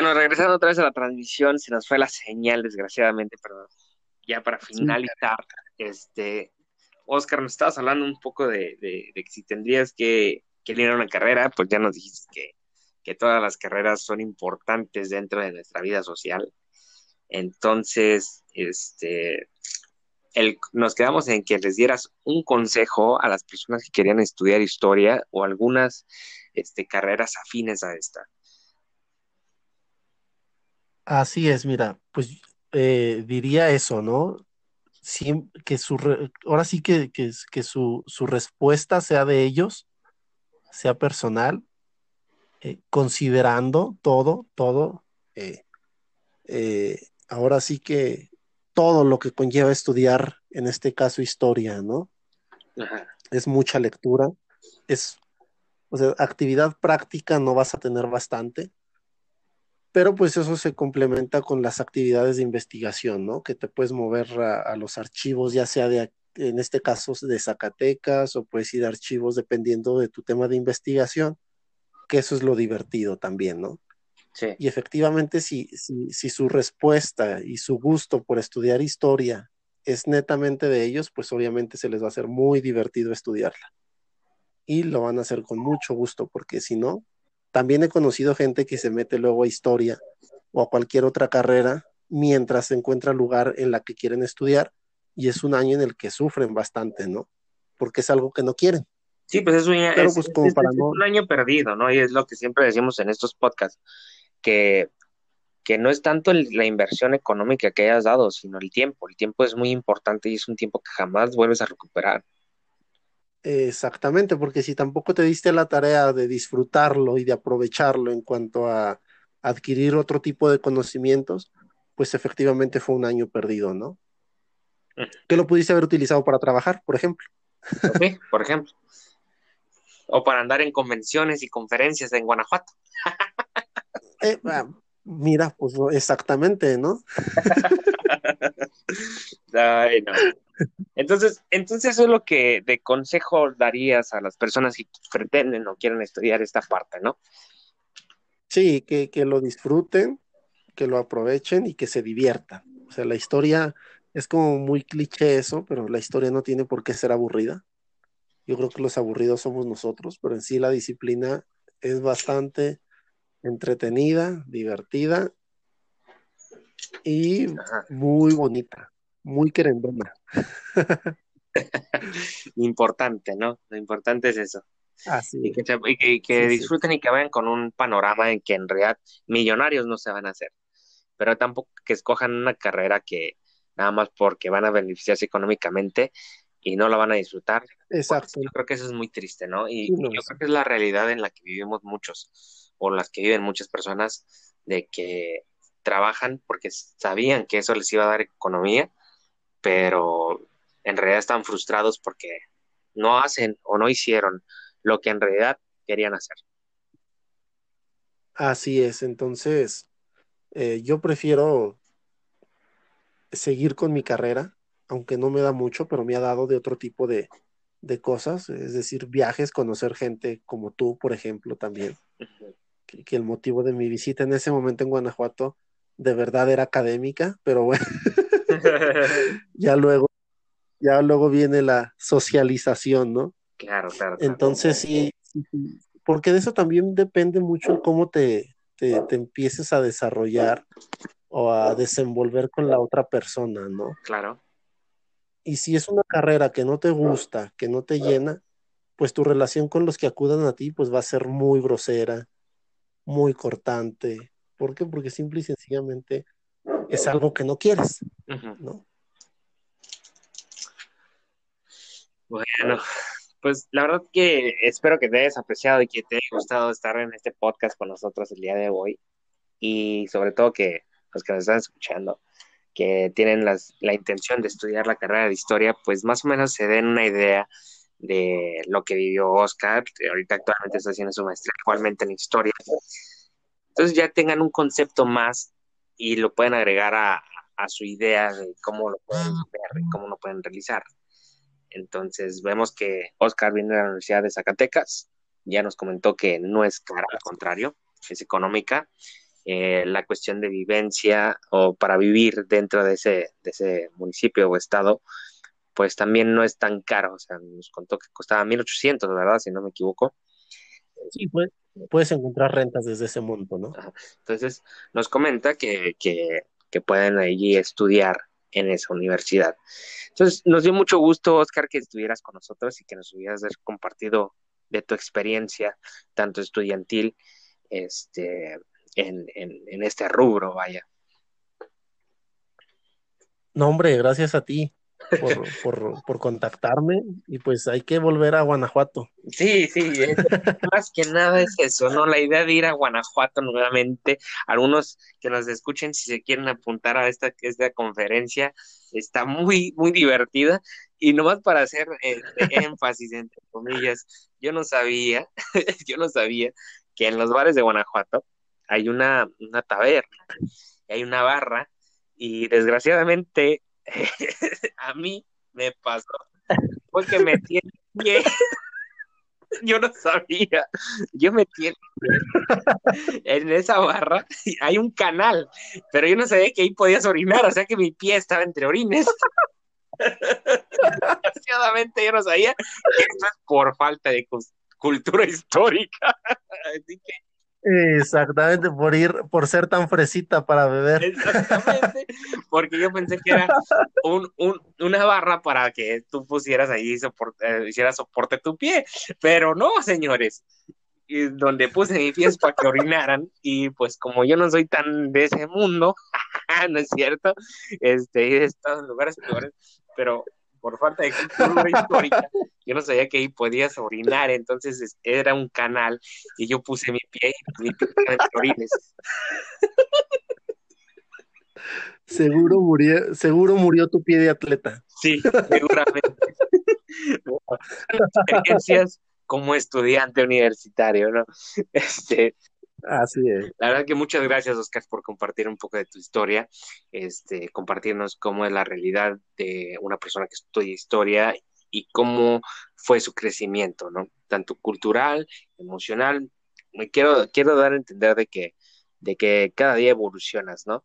Bueno, regresando otra vez a la transmisión, se nos fue la señal, desgraciadamente, pero ya para finalizar, este, Oscar, nos estabas hablando un poco de, que si tendrías que, que ir a una carrera, pues ya nos dijiste que, que todas las carreras son importantes dentro de nuestra vida social. Entonces, este, el, nos quedamos en que les dieras un consejo a las personas que querían estudiar historia o algunas este, carreras afines a esta. Así es, mira, pues eh, diría eso, ¿no? que su ahora sí que, que, su, respuesta sea de ellos, sea personal, eh, considerando todo, todo, eh, ahora sí que todo lo que conlleva estudiar, en este caso historia, ¿no? Es mucha lectura, es, o sea, actividad práctica no vas a tener bastante, pero pues eso se complementa con las actividades de investigación, ¿no? Que te puedes mover a, los archivos, ya sea de, en este caso, de Zacatecas, o puedes ir a archivos dependiendo de tu tema de investigación, que eso es lo divertido también, ¿no? Sí. Y efectivamente, si, si, si su respuesta y su gusto por estudiar historia es netamente de ellos, pues obviamente se les va a hacer muy divertido estudiarla. Y lo van a hacer con mucho gusto, porque si no, también he conocido gente que se mete luego a historia o a cualquier otra carrera mientras se encuentra lugar en la que quieren estudiar y es un año en el que sufren bastante, ¿no? Porque es algo que no quieren. Sí, pues es un, pues, un año perdido, ¿no? Y es lo que siempre decimos en estos podcasts, que, que no es tanto la inversión económica que hayas dado, sino el tiempo. El tiempo es muy importante y es un tiempo que jamás vuelves a recuperar. Exactamente, porque si tampoco te diste la tarea de disfrutarlo y de aprovecharlo en cuanto a adquirir otro tipo de conocimientos, pues efectivamente fue un año perdido, ¿no? ¿Qué lo pudiste haber utilizado para trabajar, por ejemplo? Sí, por ejemplo. O para andar en convenciones y conferencias en Guanajuato. Eh, mira, pues exactamente, ¿no? Ay, no. Entonces, entonces eso es lo que de consejo darías a las personas que pretenden o quieren estudiar esta parte, ¿no? Sí, que, lo disfruten, que lo aprovechen y que se diviertan. O sea, la historia es como muy cliché eso, pero la historia no tiene por qué ser aburrida. Yo creo que los aburridos somos nosotros, pero en sí la disciplina es bastante entretenida, divertida y muy bonita muy querendona. Importante, ¿no? Lo importante es eso. Así. Y que, disfruten y que vayan con un panorama en que en realidad millonarios no se van a hacer. Pero tampoco que escojan una carrera que nada más porque van a beneficiarse económicamente y no la van a disfrutar. Exacto. yo creo que eso es muy triste, ¿no? Y, yo creo que es la realidad en la que vivimos muchos, o las que viven muchas personas, de que trabajan porque sabían que eso les iba a dar economía pero en realidad están frustrados porque no hacen o no hicieron lo que en realidad querían hacer. Así es, entonces eh, yo prefiero seguir con mi carrera, aunque no me da mucho, pero me ha dado de otro tipo de, cosas, es decir, viajes, conocer gente como tú, por ejemplo, también. Que, el motivo de mi visita en ese momento en Guanajuato de verdad era académica, pero bueno, ya luego, ya luego viene la socialización, ¿no? Claro, claro. Entonces sí, porque de eso también depende mucho cómo te, te, te, empieces a desarrollar o a desenvolver con la otra persona, ¿no? Claro. Y si es una carrera que no te gusta, que no te llena, pues tu relación con los que acudan a ti, pues va a ser muy grosera, muy cortante. ¿Por qué? Porque simple y sencillamente es algo que no quieres, ¿no? Bueno, pues la verdad que espero que te hayas apreciado y que te haya gustado estar en este podcast con nosotros el día de hoy y sobre todo que los que nos están escuchando que tienen la intención de estudiar la carrera de historia, pues más o menos se den una idea de lo que vivió Oscar, ahorita actualmente está haciendo su maestría igualmente en historia. Entonces ya tengan un concepto más y lo pueden agregar a, su idea de cómo lo pueden ver y cómo lo pueden realizar. Entonces vemos que Oscar viene de la Universidad de Zacatecas, ya nos comentó que no es cara, al contrario, es económica. eh, la cuestión de vivencia o para vivir dentro de ese, de ese municipio o estado, pues también no es tan caro. O sea, nos contó que costaba 1.800, ¿verdad? Si no me equivoco. Sí, pues, puedes encontrar rentas desde ese monto, ¿no? Entonces, nos comenta que, que, que pueden allí estudiar en esa universidad. Entonces, nos dio mucho gusto, Oscar, que estuvieras con nosotros y que nos hubieras compartido de tu experiencia, tanto estudiantil, este, en, en, este rubro, vaya. No, hombre, gracias a ti por, por, por, contactarme y pues hay que volver a Guanajuato. Sí, sí, más que nada es eso, ¿no? La idea de ir a Guanajuato nuevamente, algunos que nos escuchen si se quieren apuntar a esta, esta conferencia, está muy, muy divertida y nomás para hacer este, énfasis, entre comillas, yo no sabía, yo no sabía que en los bares de Guanajuato hay una, una taberna, hay una barra y desgraciadamente a mí me pasó porque metí el pie. Yo no sabía. Yo metí el pie en esa barra. Hay un canal, pero yo no sabía que ahí podías orinar, o sea que mi pie estaba entre orines. Desgraciadamente yo no sabía esto es por falta de cultura histórica. Así que Exactamente, por ir, por ser tan fresita para beber. Exactamente, porque yo pensé que era un, un, una barra para que tú pusieras ahí, soporte, eh, hicieras soporte tu pie, pero no, señores, donde puse mi pie es para que orinaran, y pues como yo no soy tan de ese mundo, no es cierto, este, he estado en lugares peores, pero por falta de cultura histórica, yo no sabía que ahí podías orinar, entonces era un canal y yo puse mi pie y mi pie orines. Seguro murió, seguro murió tu pie de atleta. Sí, seguramente. Experiencias como estudiante universitario, ¿no? Este, Así es. La verdad que muchas gracias, Oscar, por compartir un poco de tu historia, este, compartirnos cómo es la realidad de una persona que estudia historia y cómo fue su crecimiento, ¿no? Tanto cultural, emocional. Me quiero, quiero dar a entender de que, de que cada día evolucionas, ¿no?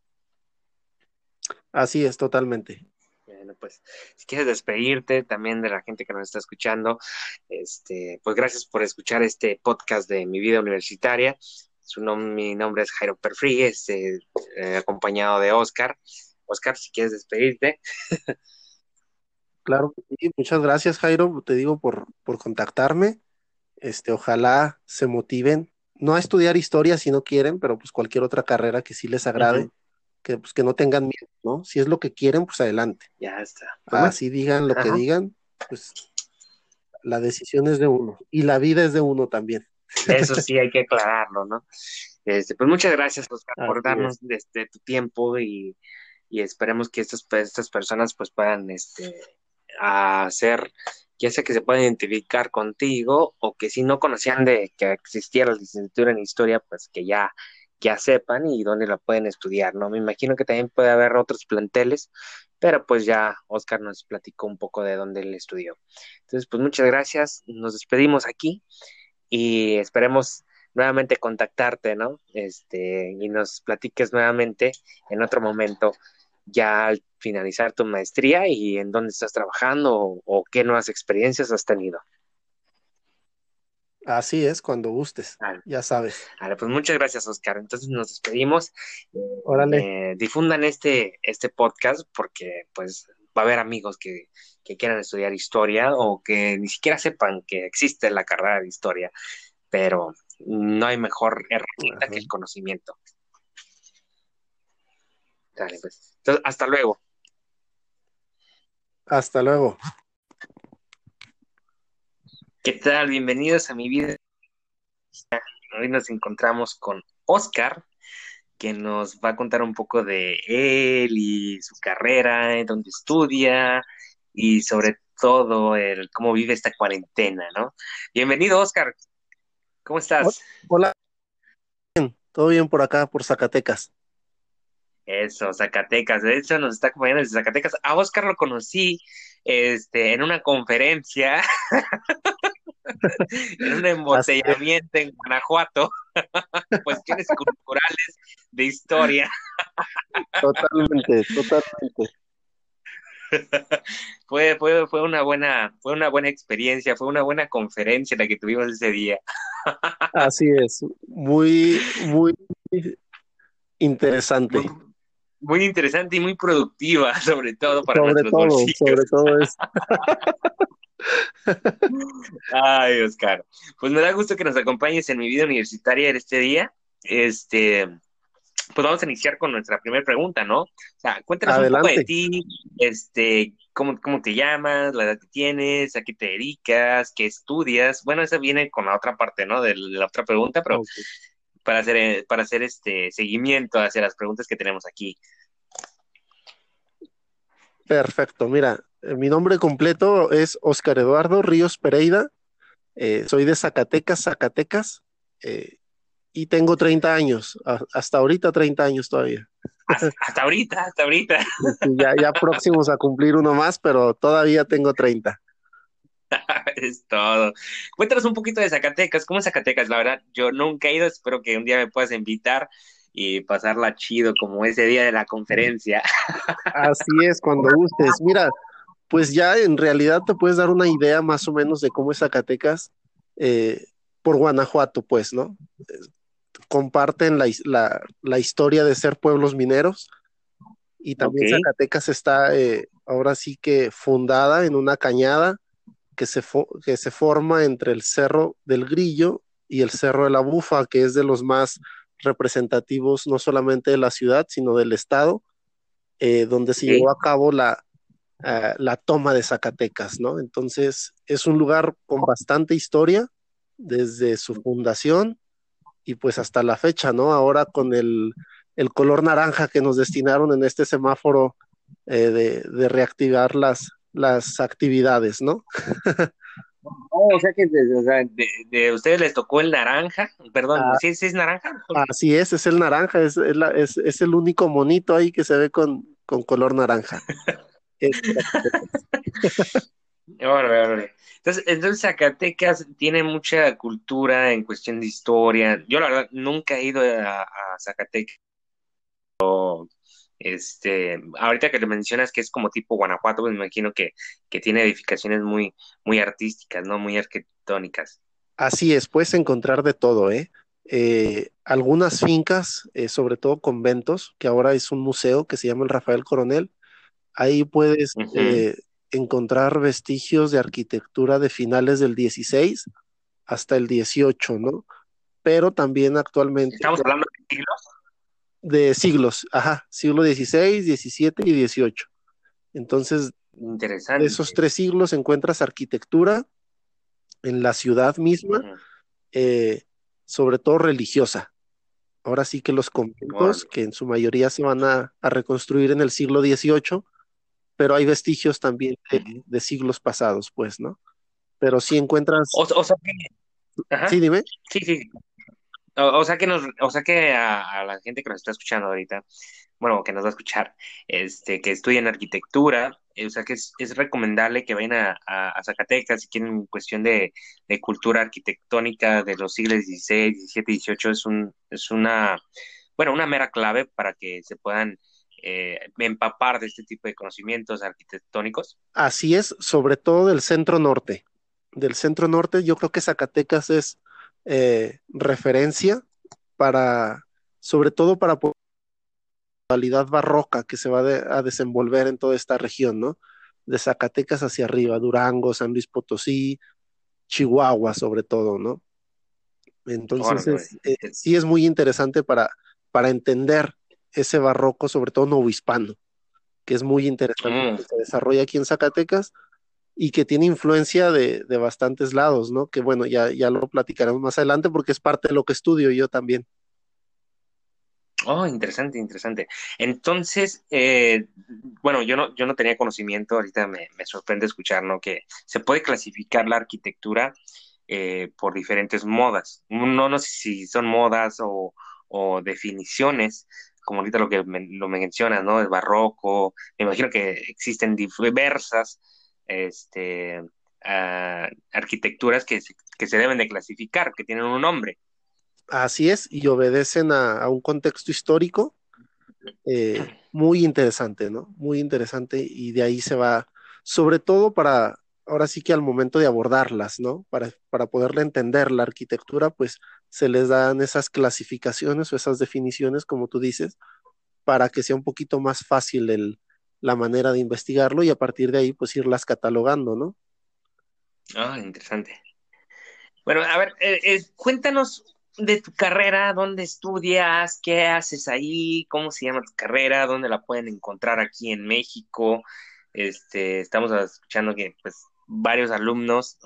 Así es, totalmente. Bueno, pues si quieres despedirte también de la gente que nos está escuchando, este, pues gracias por escuchar este podcast de mi vida universitaria. Su mi nombre es Jairo Perfri, este, eh, acompañado de Oscar. Oscar, si quieres despedirte. Claro, sí, muchas gracias Jairo, te digo por, por contactarme. Este, ojalá se motiven, no a estudiar historia si no quieren, pero pues cualquier otra carrera que sí les agrade, que pues que no tengan miedo, ¿no? Si es lo que quieren, pues adelante. Ya está. Así digan lo que digan, pues la decisión es de uno y la vida es de uno también. Eso sí hay que aclararlo, ¿no? Este, pues muchas gracias, Oscar, por darnos este, tu tiempo y, esperemos que estas, estas personas pues puedan este, hacer, ya sea que se puedan identificar contigo o que si no conocían de que existiera la licenciatura en historia, pues que ya, ya sepan y dónde la pueden estudiar, ¿no? Me imagino que también puede haber otros planteles, pero pues ya Oscar nos platicó un poco de dónde él estudió. Entonces, pues muchas gracias, nos despedimos aquí y esperemos nuevamente contactarte, ¿no? Este, y nos platiques nuevamente en otro momento, ya al finalizar tu maestría y en dónde estás trabajando o, qué nuevas experiencias has tenido. Así es, cuando gustes, ya sabes. Vale, pues muchas gracias, Oscar. Entonces nos despedimos. Órale. Eh, difundan este, este podcast porque pues va a haber amigos que, que quieran estudiar historia o que ni siquiera sepan que existe la carrera de historia, pero no hay mejor herramienta que el conocimiento. Dale, pues. Entonces, hasta luego. Hasta luego. ¿Qué tal? Bienvenidos a mi vida. Hoy nos encontramos con Oscar, que nos va a contar un poco de él y su carrera, dónde estudia y sobre todo el cómo vive esta cuarentena, ¿no? Bienvenido, Oscar. ¿Cómo estás? Hola. Bien, todo bien por acá, por Zacatecas. Eso, Zacatecas. De hecho, nos está acompañando desde Zacatecas. A Oscar lo conocí este, en una conferencia en un embotellamiento en Guanajuato, cuestiones culturales de historia. Totalmente, totalmente. Fue, fue, fue, una buena, fue una buena experiencia, fue una buena conferencia la que tuvimos ese día. Así es, muy, muy interesante. Muy, interesante y muy productiva, sobre todo para sobre todo, Sobre todo eso. Ay, Oscar. Pues me da gusto que nos acompañes en mi vida universitaria en este día. Este, pues vamos a iniciar con nuestra primera pregunta, ¿no? O sea, cuéntanos un poco de ti, este, cómo, cómo te llamas, la edad que tienes, a qué te dedicas, qué estudias. Bueno, eso viene con la otra parte, ¿no? De la otra pregunta, pero para hacer, eh, para hacer este seguimiento hacia las preguntas que tenemos aquí. Perfecto, mira, eh, mi nombre completo es Oscar Eduardo Ríos Pereira, eh, soy de Zacatecas, Zacatecas, y tengo 30 años, hasta ahorita 30 años todavía. Hasta, ahorita, hasta ahorita. ya, ya próximos a cumplir uno más, pero todavía tengo 30. es todo. Cuéntanos un poquito de Zacatecas. ¿Cómo es Zacatecas? La verdad, yo nunca he ido. Espero que un día me puedas invitar y pasarla chido como ese día de la conferencia. Así es, cuando gustes. Mira, pues ya en realidad te puedes dar una idea más o menos de cómo es Zacatecas eh, por Guanajuato, pues, ¿no? Comparten la, la, historia de ser pueblos mineros y también Zacatecas está eh, ahora sí que fundada en una cañada que se, que se forma entre el Cerro del Grillo y el Cerro de la Bufa, que es de los más representativos no solamente de la ciudad, sino del estado, eh, donde se llevó a cabo la, eh, la toma de Zacatecas, ¿no? Entonces, es un lugar con bastante historia desde su fundación y pues hasta la fecha, ¿no? Ahora con el, color naranja que nos destinaron en este semáforo eh, de, de, reactivar las, las actividades, ¿no? Oh, o sea que de, ustedes les tocó el naranja, perdón, ah. ¿sí, es naranja? Así es, es el naranja, es, es, el único monito ahí que se ve con, color naranja. entonces, entonces Zacatecas tiene mucha cultura en cuestión de historia. Yo la verdad nunca he ido a, a Zacatecas. Este, ahorita que le mencionas que es como tipo Guanajuato, pues me imagino que, tiene edificaciones muy, muy artísticas, ¿no? Muy arquitectónicas. Así es, puedes encontrar de todo, ¿eh? eh algunas fincas, eh, sobre todo conventos, que ahora es un museo que se llama el Rafael Coronel. Ahí puedes eh, encontrar vestigios de arquitectura de finales del 16 hasta el 18, ¿no? Pero también actualmente. ¿Estamos hablando de siglos? De siglos, ajá, siglo XVI, XVII y XVIII. Entonces, Interesante. de esos tres siglos encuentras arquitectura en la ciudad misma, eh, sobre todo religiosa. Ahora sí que los conventos, que en su mayoría se van a, reconstruir en el siglo XVIII, pero hay vestigios también de, siglos pasados, pues, ¿no? Pero sí encuentras... O, sea Sí, dime. Sí, sí. O, sea que nos, o sea que a, la gente que nos está escuchando ahorita, bueno, que nos va a escuchar, este, que estudien arquitectura, eh, o sea que es, recomendable que vayan a, Zacatecas si quieren cuestión de, cultura arquitectónica de los siglos XVI, XVII, XVIII, es un, es una, bueno, una mera clave para que se puedan eh, empapar de este tipo de conocimientos arquitectónicos. Así es, sobre todo del centro norte. Del centro norte, yo creo que Zacatecas es eh, referencia para, sobre todo para la cualidad barroca que se va a desenvolver en toda esta región, ¿no? De Zacatecas hacia arriba, Durango, San Luis Potosí, Chihuahua sobre todo, ¿no? Entonces, eh, sí es muy interesante para, para entender ese barroco, sobre todo novohispano, que es muy interesante mm. que se desarrolla aquí en Zacatecas y que tiene influencia de, bastantes lados, ¿no? Que bueno, ya, ya lo platicaremos más adelante porque es parte de lo que estudio yo también. Oh, interesante, interesante. Entonces, eh, bueno, yo no, yo no tenía conocimiento, ahorita me, sorprende escuchar, ¿no? Que se puede clasificar la arquitectura eh, por diferentes modas. No, no sé si son modas o, o definiciones, como ahorita lo que lo mencionas, ¿no? El barroco, me imagino que existen diversas este, arquitecturas que que se deben de clasificar, que tienen un nombre. Así es, y obedecen a, un contexto histórico eh, muy interesante, ¿no? Muy interesante, y de ahí se va, sobre todo para, ahora sí que al momento de abordarlas, ¿no? Para, para poderle entender la arquitectura, pues se les dan esas clasificaciones o esas definiciones, como tú dices, para que sea un poquito más fácil el, la manera de investigarlo y a partir de ahí, pues irlas catalogando, ¿no? Ah, interesante. Bueno, a ver, eh, eh, cuéntanos de tu carrera, dónde estudias, qué haces ahí, cómo se llama tu carrera, dónde la pueden encontrar aquí en México. Este, estamos escuchando que pues varios alumnos.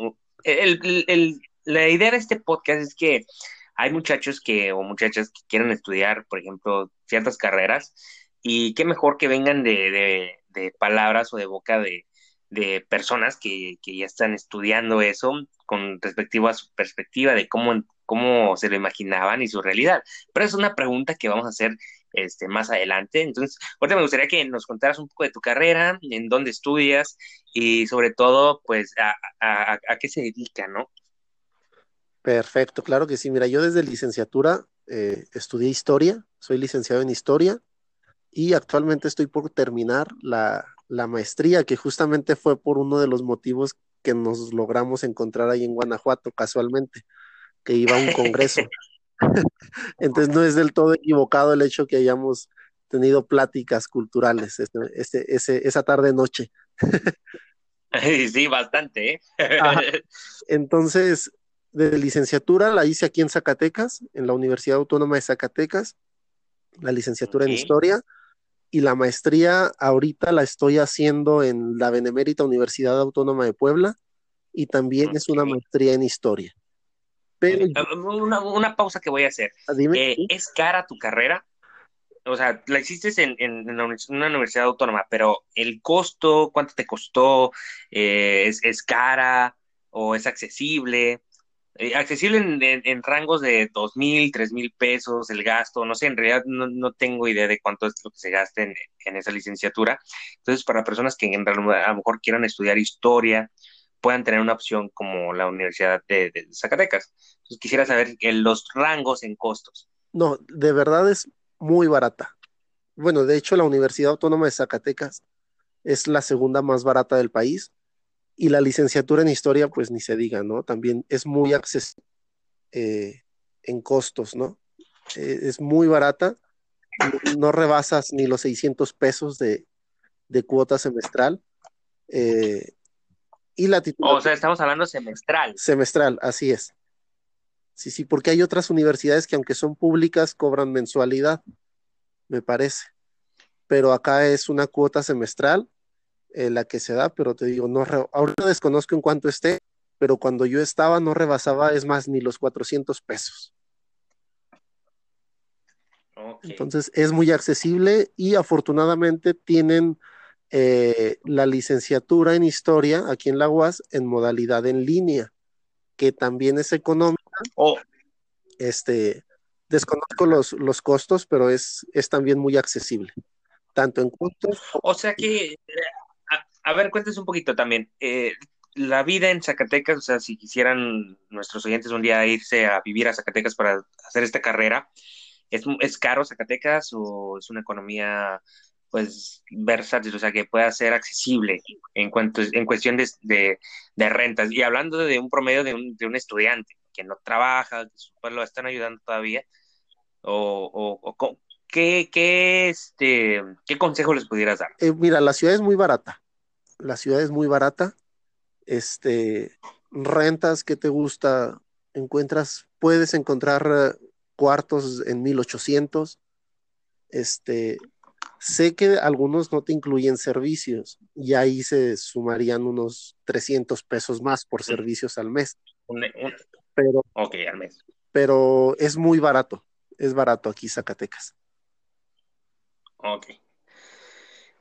la idea de este podcast es que hay muchachos que o muchachas que quieren estudiar, por ejemplo, ciertas carreras y qué mejor que vengan de, de palabras o de boca de, de personas que, que, ya están estudiando eso con respecto a su perspectiva de cómo, cómo se lo imaginaban y su realidad. Pero es una pregunta que vamos a hacer este, más adelante. Entonces, ahorita me gustaría que nos contaras un poco de tu carrera, en dónde estudias y sobre todo, pues, a, a, a qué se dedica, ¿no? Perfecto, claro que sí. Mira, yo desde licenciatura eh, estudié historia, soy licenciado en historia y actualmente estoy por terminar la, la maestría, que justamente fue por uno de los motivos que nos logramos encontrar ahí en Guanajuato casualmente, que iba a un congreso. Entonces no es del todo equivocado el hecho que hayamos tenido pláticas culturales este, este, ese, esa tarde noche. sí, bastante. ¿eh? Entonces, de licenciatura la hice aquí en Zacatecas, en la Universidad Autónoma de Zacatecas, la licenciatura en historia y la maestría ahorita la estoy haciendo en la Benemérita Universidad Autónoma de Puebla y también es una maestría en historia. Pero una, pausa que voy a hacer. Ah, eh, ¿Es cara tu carrera? O sea, la hiciste en, una universidad autónoma, pero el costo, ¿cuánto te costó? Eh, ¿es, ¿Es cara o es accesible? Eh, accesible en, rangos de dos mil, tres mil pesos el gasto, no sé, en realidad no, tengo idea de cuánto es lo que se gasta en, esa licenciatura. Entonces, para personas que en realidad a lo mejor quieran estudiar historia, puedan tener una opción como la Universidad de, Zacatecas. Entonces, quisiera saber los rangos en costos. No, de verdad es muy barata. Bueno, de hecho, la Universidad Autónoma de Zacatecas es la segunda más barata del país y la licenciatura en historia, pues ni se diga, ¿no? También es muy accesible eh, en costos, ¿no? Eh, es muy barata, no, rebasas ni los 600 pesos de, cuota semestral. Eh, y la O sea, estamos hablando semestral. Semestral, así es. Sí, sí, porque hay otras universidades que aunque son públicas cobran mensualidad, me parece. Pero acá es una cuota semestral eh, la que se da, pero te digo, no ahorita desconozco en cuánto esté, pero cuando yo estaba no rebasaba, es más, ni los 400 pesos. Entonces es muy accesible y afortunadamente tienen eh, la licenciatura en historia aquí en la UAS en modalidad en línea, que también es económica. Oh. Este, desconozco los, los costos, pero es, es también muy accesible, tanto en costos. O sea que a ver, cuéntese un poquito también. Eh, la vida en Zacatecas, o sea, si quisieran nuestros oyentes un día irse a vivir a Zacatecas para hacer esta carrera, ¿es, es caro Zacatecas o es una economía pues versátil, o sea, que pueda ser accesible en cuanto en cuestión de, rentas? Y hablando de un promedio de un, de un estudiante que no trabaja, que lo están ayudando todavía, o, o, ¿qué, qué, este, ¿qué consejo les pudieras dar? Eh, mira, la ciudad es muy barata la ciudad es muy barata. Este, rentas que te gusta, encuentras, puedes encontrar eh, cuartos en 1800. Este, sé que algunos no te incluyen servicios y ahí se sumarían unos 300 pesos más por servicios al mes. pero, ok, al mes. Pero es muy barato, es barato aquí Zacatecas. Ok,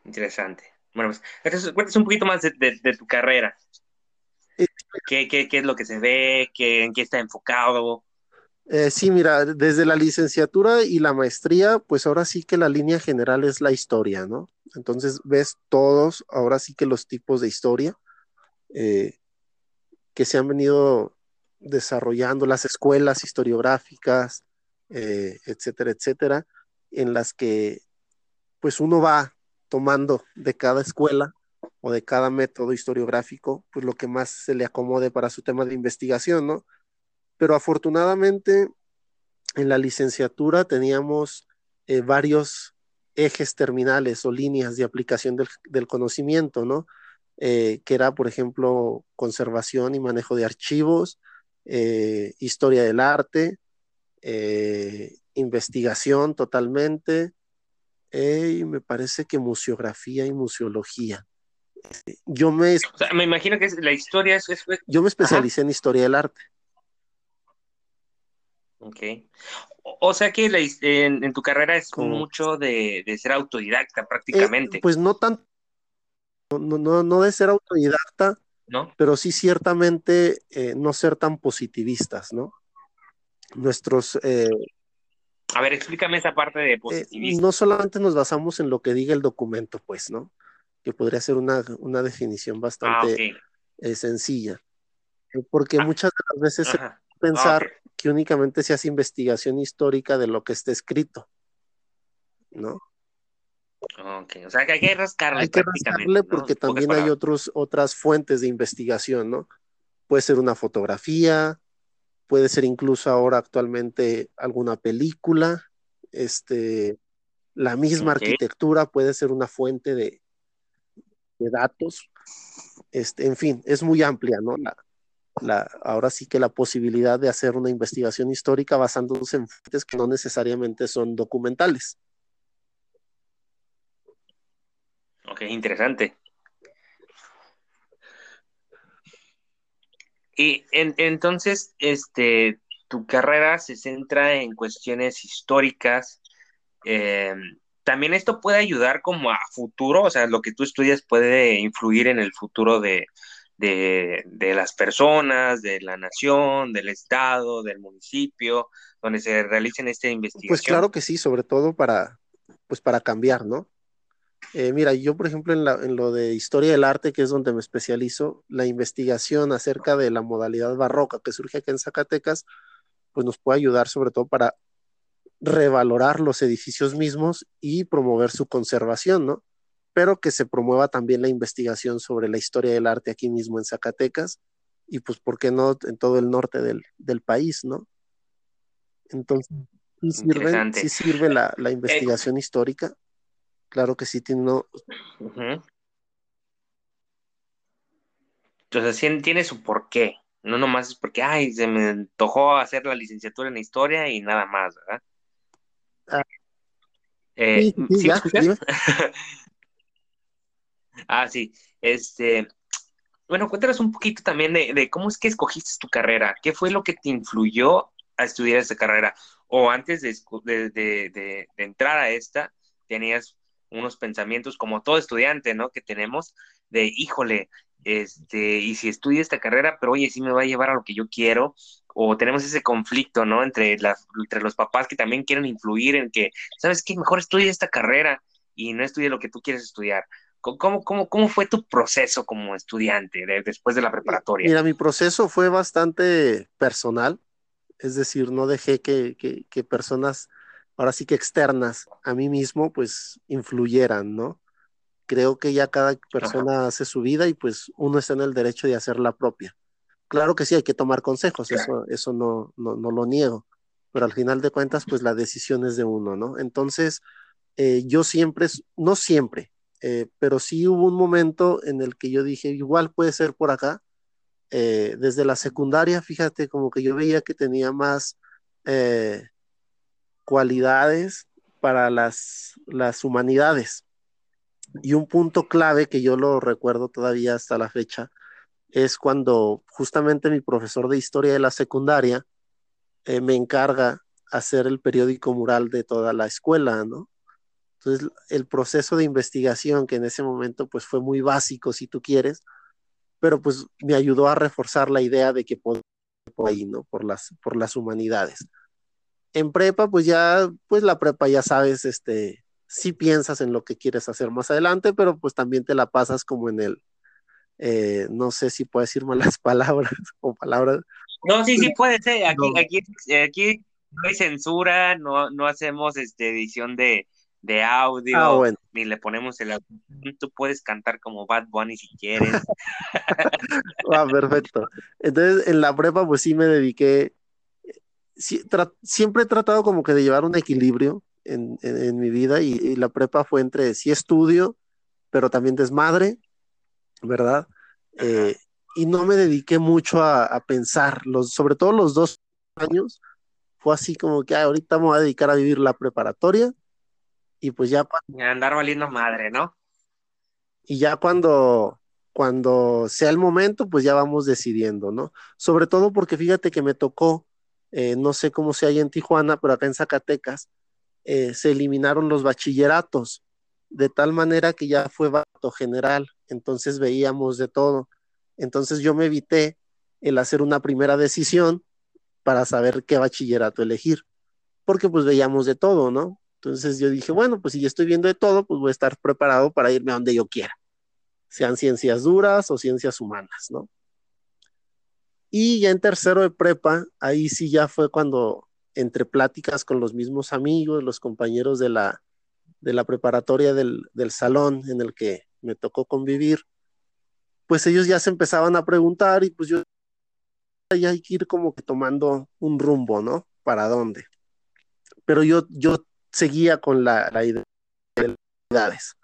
interesante. Bueno, pues, entonces cuéntanos un poquito más de, tu carrera. ¿Qué, es lo que se ve? Qué, ¿En qué está enfocado? Eh, sí, mira, desde la licenciatura y la maestría, pues ahora sí que la línea general es la historia, ¿no? Entonces ves todos, ahora sí que los tipos de historia. Eh, que se han venido desarrollando las escuelas historiográficas, eh, etcétera, etcétera, en las que pues uno va tomando de cada escuela o de cada método historiográfico, pues lo que más se le acomode para su tema de investigación, ¿no? Pero afortunadamente en la licenciatura teníamos eh, varios ejes terminales o líneas de aplicación del, conocimiento, ¿no? Eh, que era, por ejemplo, conservación y manejo de archivos, eh, historia del arte, investigación totalmente, y me parece que museografía y museología. Yo me... me imagino que la historia es... Yo me especialicé en historia del arte. Ok. O sea que en, tu carrera es mucho de, ser autodidacta prácticamente. Eh, pues no tan, no, no, no de ser autodidacta, ¿no? Pero sí ciertamente eh, no ser tan positivistas, ¿no? Nuestros... Eh, a ver, explícame esa parte de positivismo. no solamente nos basamos en lo que diga el documento, pues, ¿no? Que podría ser una, definición bastante ah, sencilla. Porque ah, muchas de las veces pensar que únicamente se hace investigación histórica de lo que está escrito, ¿no? Ok, o sea que hay que rascarle. Hay que rascarle porque también hay otros, otras fuentes de investigación, ¿no? Puede ser una fotografía, puede ser incluso ahora actualmente alguna película, este, la misma arquitectura puede ser una fuente de, de datos, este, en fin, es muy amplia, ¿no? La, ahora sí que la posibilidad de hacer una investigación histórica basándose en fuentes que no necesariamente son documentales. Ok, interesante. Y entonces, este, tu carrera se centra en cuestiones históricas. Em, también esto puede ayudar como a futuro, o sea, lo que tú estudias puede influir en el futuro de, de, las personas, de la nación, del estado, del municipio, donde se realicen esta investigación? Pues claro que sí, sobre todo para, pues para cambiar, ¿no? Eh, mira, yo por ejemplo en, en, lo de historia del arte, que es donde me especializo, la investigación acerca de la modalidad barroca que surge aquí en Zacatecas, pues nos puede ayudar sobre todo para revalorar los edificios mismos y promover su conservación, ¿no? pero que se promueva también la investigación sobre la historia del arte aquí mismo en Zacatecas y pues, ¿por qué no en todo el norte del, país, no? Entonces, sí sirve, sí sirve la, la investigación histórica, claro que sí tiene uno... Entonces, tiene su porqué, no nomás es porque, ay, se me antojó hacer la licenciatura en historia y nada más, ¿verdad? Ah. Eh, sí, Ah, sí. Este, bueno, cuéntanos un poquito también de, cómo es que escogiste tu carrera. ¿Qué fue lo que te influyó a estudiar esta carrera? O antes de, entrar a esta, tenías unos pensamientos como todo estudiante, ¿no? Que tenemos de, híjole, este, y si estudio esta carrera, pero oye, sí me va a llevar a lo que yo quiero, o tenemos ese conflicto, ¿no? Entre, las, entre los papás que también quieren influir en que, ¿sabes qué? Mejor estudia esta carrera y no estudie lo que tú quieres estudiar. ¿Cómo, cómo, cómo fue tu proceso como estudiante después de la preparatoria? Mira, mi proceso fue bastante personal, es decir, no dejé que, personas, ahora sí que externas a mí mismo, pues influyeran, ¿no? Creo que ya cada persona hace su vida y pues uno está en el derecho de hacer la propia. Claro que sí, hay que tomar consejos, eso, eso no, no, no, lo niego, pero al final de cuentas, pues la decisión es de uno, ¿no? Entonces, eh, yo siempre, no siempre, eh, pero sí hubo un momento en el que yo dije, igual puede ser por acá. Eh, desde la secundaria, fíjate, como que yo veía que tenía más eh, cualidades para las, las humanidades. Y un punto clave que yo lo recuerdo todavía hasta la fecha es cuando justamente mi profesor de historia de la secundaria me encarga hacer el periódico mural de toda la escuela, ¿no? Entonces, el proceso de investigación, que en ese momento pues fue muy básico, si tú quieres, pero pues me ayudó a reforzar la idea de que por ahí. Por las, por las humanidades. En prepa, pues ya, pues la prepa ya sabes, este, sí piensas en lo que quieres hacer más adelante, pero pues también te la pasas como en el, eh, no sé si puedo decir malas palabras o palabras. No, sí, sí puede ser. Aquí, aquí, aquí no hay censura, no, no hacemos este, edición de, de audio, Ah, ni le ponemos el Tú puedes cantar como Bad Bunny si quieres. ah, perfecto. Entonces, en la prepa, pues sí me dediqué. Siempre he tratado como que de llevar un equilibrio en, mi vida y, la prepa fue entre sí estudio, pero también desmadre, ¿verdad? Eh, y no me dediqué mucho a, pensar, los, sobre todo los dos años, fue así como que ahorita me voy a dedicar a vivir la preparatoria y pues ya... Andar valiendo madre, ¿no? Y ya cuando, cuando sea el momento, pues ya vamos decidiendo, ¿no? Sobre todo porque fíjate que me tocó, eh, no sé cómo se hay en Tijuana, pero acá en Zacatecas, eh, se eliminaron los bachilleratos, de tal manera que ya fue vato general, entonces veíamos de todo. Entonces yo me evité el hacer una primera decisión para saber qué bachillerato elegir, porque pues veíamos de todo, ¿no? Entonces yo dije, bueno, pues si ya estoy viendo de todo, pues voy a estar preparado para irme a donde yo quiera, sean ciencias duras o ciencias humanas, ¿no? Y ya en tercero de prepa, ahí sí ya fue cuando entre pláticas con los mismos amigos, los compañeros de la, de la preparatoria del, del salón en el que me tocó convivir, pues ellos ya se empezaban a preguntar y pues yo ya hay que ir como que tomando un rumbo, ¿no? ¿Para dónde? Pero yo, yo seguía con la, idea de las edades.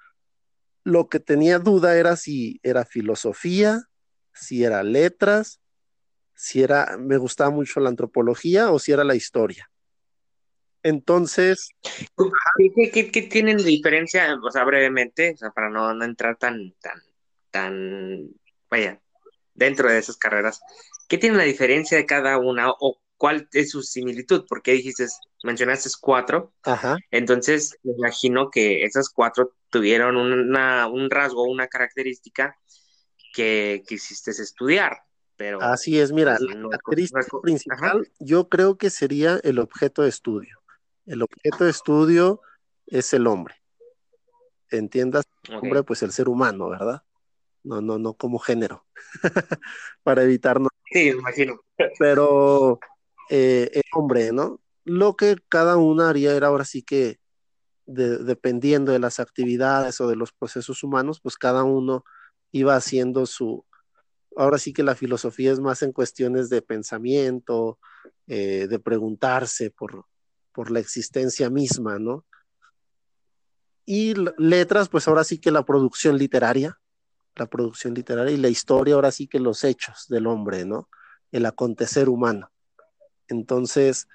Lo que tenía duda era si era filosofía, si era letras, si era, me gustaba mucho la antropología o si era la historia. Entonces. ¿Qué, tienen de diferencia? O sea, brevemente, o sea, para no, no entrar tan, tan, tan, vaya, dentro de esas carreras, ¿qué tiene la diferencia de cada una o cuál es su similitud? Porque dijiste, mencionaste cuatro, Ajá. entonces me imagino que esas cuatro tuvieron una, un rasgo, una característica que quisiste estudiar. Pero, Así es, mira, pues, la característica principal yo creo que sería el objeto de estudio. El objeto de estudio es el hombre. Entiendas, hombre, pues el ser humano, ¿verdad? no, no, no como género, para evitarnos. Sí, imagino. Pero eh, el hombre, ¿no? Lo que cada uno haría era ahora sí que, dependiendo de las actividades o de los procesos humanos, pues cada uno iba haciendo su, ahora sí que la filosofía es más en cuestiones de pensamiento, eh, de preguntarse por, por la existencia misma, ¿no? Y letras, pues ahora sí que la producción literaria, la producción literaria y la historia, ahora sí que los hechos del hombre, ¿no? El acontecer humano. Entonces,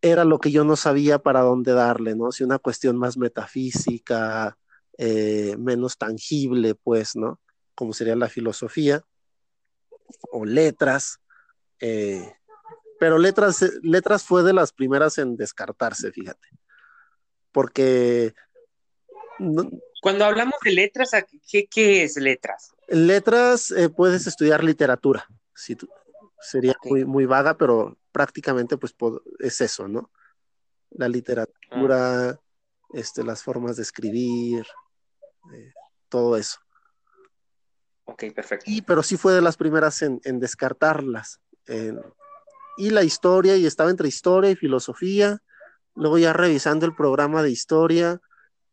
era lo que yo no sabía para dónde darle, ¿no? Si una cuestión más metafísica, eh, menos tangible, pues, ¿no? Como sería la filosofía, o letras. Eh, pero letras, letras fue de las primeras en descartarse, fíjate. Porque cuando hablamos de letras, ¿qué, es letras? Letras eh, puedes estudiar literatura. Si sería muy, muy vaga, pero prácticamente pues es eso, ¿no? La literatura, ah. este, las formas de escribir, eh, todo eso. Ok, perfecto. Y, pero sí fue de las primeras en, descartarlas. y la historia, y estaba entre historia y filosofía. Luego ya revisando el programa de historia,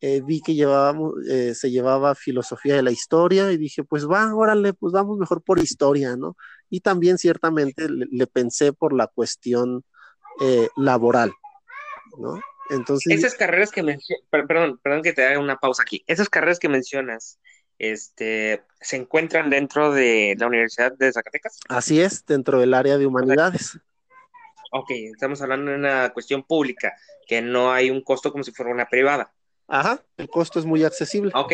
eh, vi que llevábamos, eh, se llevaba filosofía de la historia y dije, pues va, órale, pues vamos mejor por historia, ¿no? Y también ciertamente le, pensé por la cuestión eh, laboral, ¿no? Entonces... Esas carreras que mencionas, perdón, perdón que te haga una pausa aquí, esas carreras que mencionas, este, ¿se encuentran dentro de la Universidad de Zacatecas? Así es, dentro del área de humanidades. Ok, estamos hablando de una cuestión pública, que no hay un costo como si fuera una privada. Ajá, el costo es muy accesible. Ok.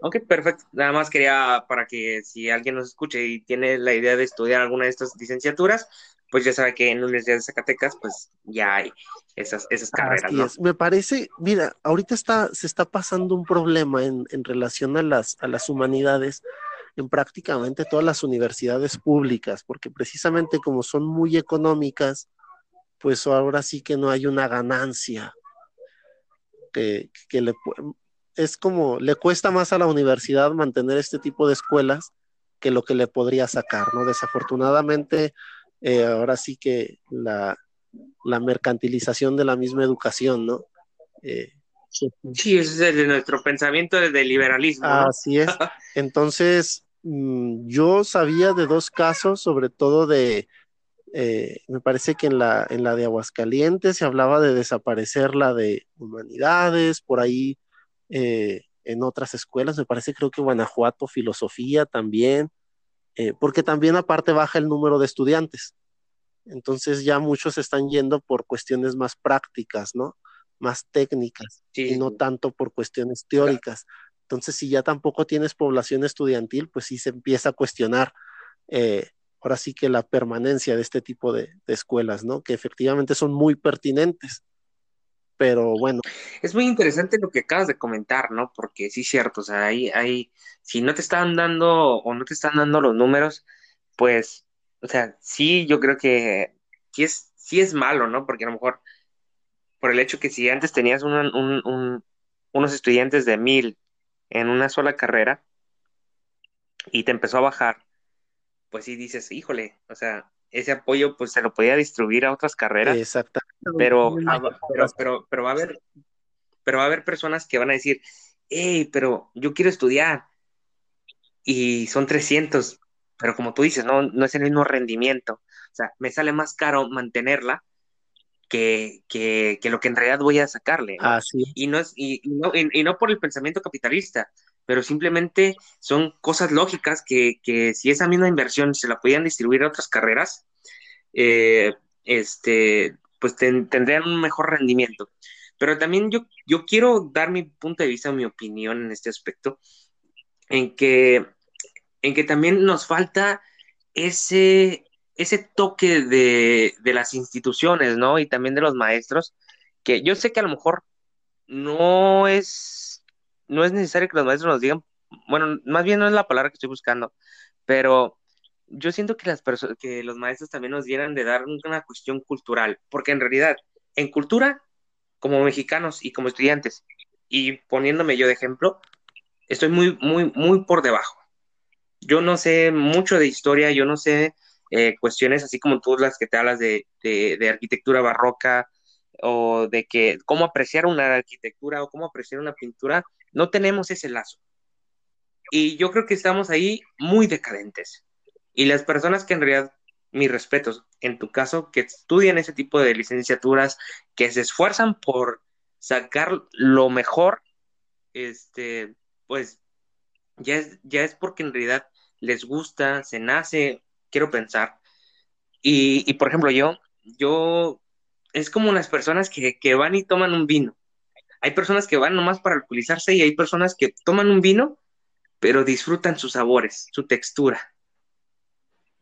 Ok, perfecto. Nada más quería para que si alguien nos escuche y tiene la idea de estudiar alguna de estas licenciaturas, pues ya sabe que en la Universidad de Zacatecas, pues ya hay esas, esas carreras. ¿no? Me parece, mira, ahorita está, se está pasando un problema en, en relación a las, a las humanidades en prácticamente todas las universidades públicas, porque precisamente como son muy económicas, pues ahora sí que no hay una ganancia que, le es como, le cuesta más a la universidad mantener este tipo de escuelas que lo que le podría sacar, ¿no? Desafortunadamente, eh, ahora sí que la, la, mercantilización de la misma educación, ¿no? Eh, sí, ese es de nuestro pensamiento de liberalismo. Así es. Entonces, mm, yo sabía de dos casos, sobre todo de, eh, me parece que en la, en la de Aguascalientes se hablaba de desaparecer la de humanidades, por ahí eh, en otras escuelas, me parece creo que Guanajuato, filosofía también, eh, porque también aparte baja el número de estudiantes. Entonces ya muchos están yendo por cuestiones más prácticas, ¿no? Más técnicas y no tanto por cuestiones teóricas. Entonces, si ya tampoco tienes población estudiantil, pues sí se empieza a cuestionar eh, ahora sí que la permanencia de este tipo de, de, escuelas, ¿no? Que efectivamente son muy pertinentes pero bueno. Es muy interesante lo que acabas de comentar, ¿no? Porque sí es cierto, o sea, hay, hay, si no te están dando o no te están dando los números, pues, o sea, sí, yo creo que sí es, sí es malo, ¿no? Porque a lo mejor, por el hecho que si antes tenías unos estudiantes de mil en una sola carrera y te empezó a bajar, pues sí dices, híjole, o sea, ese apoyo pues se lo podía distribuir a otras carreras. Exactamente. Pero, pero, pero, va a haber, pero va a haber personas que van a decir, hey, pero yo quiero estudiar y son 300, pero como tú dices, no, no es el mismo rendimiento. O sea, me sale más caro mantenerla que, que, que lo que en realidad voy a sacarle. Y, no es, y, no, y, no por el pensamiento capitalista, pero simplemente son cosas lógicas que, que si esa misma inversión se la podían distribuir a otras carreras, eh, este, pues tendrían un mejor rendimiento. Pero también yo, yo quiero dar mi punto de vista, mi opinión en este aspecto, en que, en que también nos falta ese, ese toque de, de las instituciones, ¿no? Y también de los maestros, que yo sé que a lo mejor no es, no es necesario que los maestros nos digan, bueno, más bien no es la palabra que estoy buscando, pero yo siento que, las que los maestros también nos dieran de dar una cuestión cultural, porque en realidad, en cultura, como mexicanos y como estudiantes, y poniéndome yo de ejemplo, estoy muy, muy, muy por debajo. Yo no sé mucho de historia, yo no sé eh, cuestiones así como tú las que te hablas de, de, arquitectura barroca o de que cómo apreciar una arquitectura o cómo apreciar una pintura, no tenemos ese lazo. Y yo creo que estamos ahí muy decadentes. Y las personas que en realidad, mis respetos, en tu caso, que estudian ese tipo de licenciaturas, que se esfuerzan por sacar lo mejor, este, pues ya es, ya es porque en realidad les gusta, se nace, quiero pensar. Y, y por ejemplo, yo, yo, es como las personas que, que van y toman un vino. Hay personas que van nomás para alcoholizarse y hay personas que toman un vino, pero disfrutan sus sabores, su textura.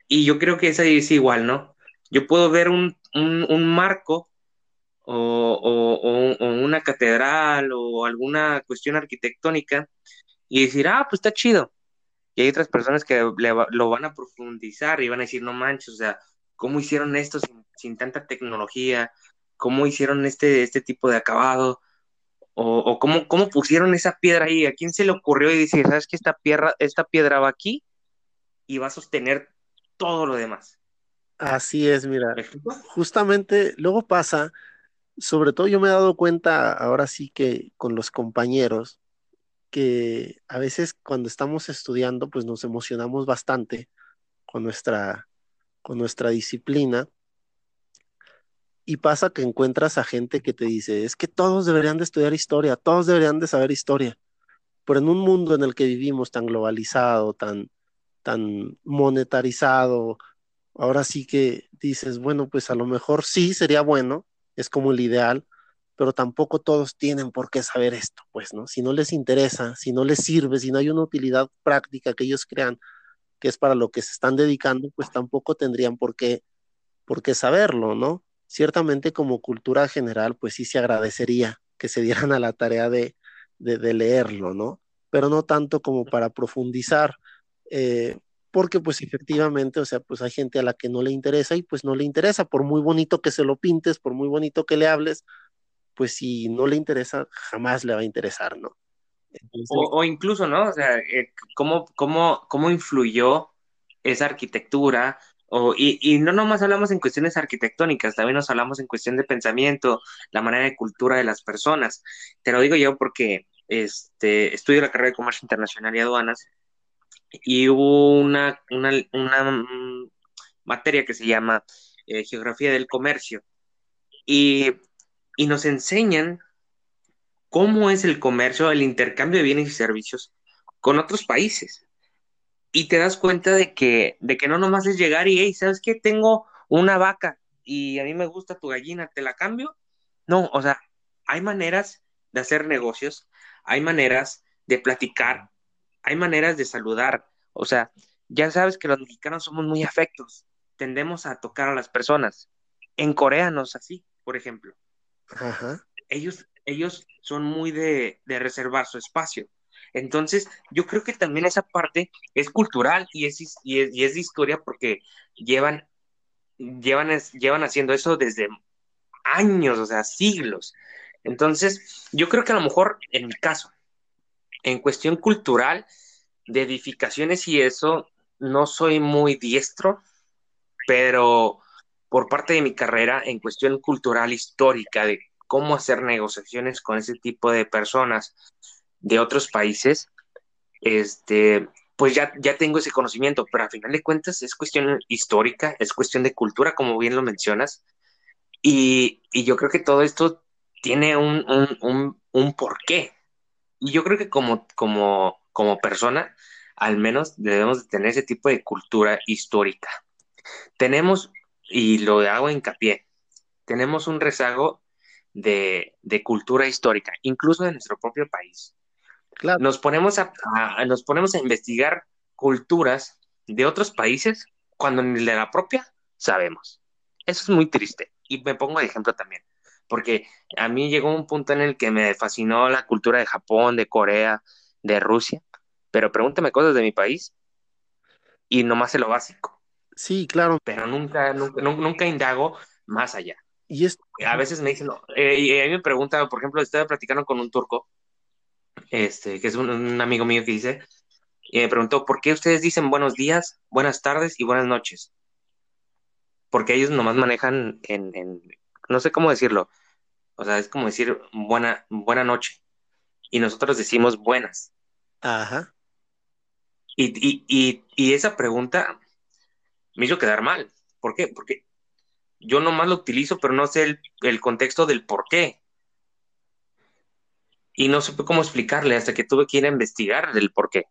Y yo creo que esa es igual, ¿no? Yo puedo ver un, marco o, una catedral o alguna cuestión arquitectónica y decir, ah, pues está chido. Y hay otras personas que lo van a profundizar y van a decir, no manches, o sea, ¿cómo hicieron esto sin, tanta tecnología? ¿Cómo hicieron este, este tipo de acabado? O, o cómo, cómo, pusieron esa piedra ahí, a quién se le ocurrió y decir, ¿sabes que esta piedra, esta piedra va aquí y va a sostener todo lo demás. Así es, mira, justamente luego pasa, sobre todo yo me he dado cuenta ahora sí que con los compañeros, que a veces cuando estamos estudiando, pues nos emocionamos bastante con nuestra, con nuestra disciplina. Y pasa que encuentras a gente que te dice, es que todos deberían de estudiar historia, todos deberían de saber historia. Pero en un mundo en el que vivimos tan globalizado, tan, tan monetarizado, ahora sí que dices, bueno, pues a lo mejor sí sería bueno, es como el ideal, pero tampoco todos tienen por qué saber esto, pues, ¿no? Si no les interesa, si no les sirve, si no hay una utilidad práctica que ellos crean que es para lo que se están dedicando, pues tampoco tendrían por qué, por qué saberlo, ¿no? Ciertamente como cultura general, pues sí se agradecería que se dieran a la tarea de, de, de leerlo, ¿no? Pero no tanto como para profundizar eh, porque pues efectivamente, o sea, pues hay gente a la que no le interesa y pues no le interesa, por muy bonito que se lo pintes, por muy bonito que le hables, pues si no le interesa, jamás le va a interesar, ¿no? o, incluso, ¿no? O sea, eh, ¿cómo, cómo, cómo influyó esa arquitectura? O, y, y, no nomás hablamos en cuestiones arquitectónicas, también nos hablamos en cuestión de pensamiento, la manera de cultura de las personas. Te lo digo yo porque este, estudio la carrera de Comercio Internacional y Aduanas y hubo una, una materia que se llama eh, Geografía del Comercio y, y nos enseñan cómo es el comercio, el intercambio de bienes y servicios con otros países. Y te das cuenta de que, de que no nomás es llegar y, hey, ¿sabes qué? Tengo una vaca y a mí me gusta tu gallina, ¿te la cambio? No, o sea, hay maneras de hacer negocios, hay maneras de platicar, hay maneras de saludar. O sea, ya sabes que los mexicanos somos muy afectos, tendemos a tocar a las personas. En Corea no es así, por ejemplo. Ellos, ellos son muy de, reservar su espacio. Entonces, yo creo que también esa parte es cultural y es, y es, de historia porque llevan, llevan, llevan haciendo eso desde años, o sea, siglos. Entonces, yo creo que a lo mejor, en mi caso, en cuestión cultural, de edificaciones y eso, no soy muy diestro, pero por parte de mi carrera, en cuestión cultural histórica, de cómo hacer negociaciones con ese tipo de personas de otros países, este, pues ya, ya tengo ese conocimiento, pero a final de cuentas es cuestión histórica, es cuestión de cultura, como bien lo mencionas, y, yo creo que todo esto tiene un, un, porqué. Y yo creo que como, como, como persona, al menos debemos de tener ese tipo de cultura histórica. Tenemos, y lo hago hincapié, tenemos un rezago de, cultura histórica, incluso de nuestro propio país. Claro. Nos, ponemos a, nos ponemos a investigar culturas de otros países cuando ni de la propia sabemos. Eso es muy triste. Y me pongo de ejemplo también, porque a mí llegó un punto en el que me fascinó la cultura de Japón, de Corea, de Rusia, pero pregúntame cosas de mi país y nomás sé lo básico. Sí, claro. Pero nunca, nunca, nunca indago más allá. Y A veces me dicen, eh, y a mí me pregunta, por ejemplo, estaba platicando con un turco, este, que es un, amigo mío que dice, y me preguntó, ¿por qué ustedes dicen buenos días, buenas tardes y buenas noches? Porque ellos nomás manejan en, no sé cómo decirlo, o sea, es como decir buena, buena noche, y nosotros decimos buenas. Ajá. Y, y, y, y esa pregunta me hizo quedar mal. ¿Por qué? Porque yo nomás lo utilizo, pero no sé el, contexto del por qué. Y no supe cómo explicarle hasta que tuve que ir a investigar el por qué.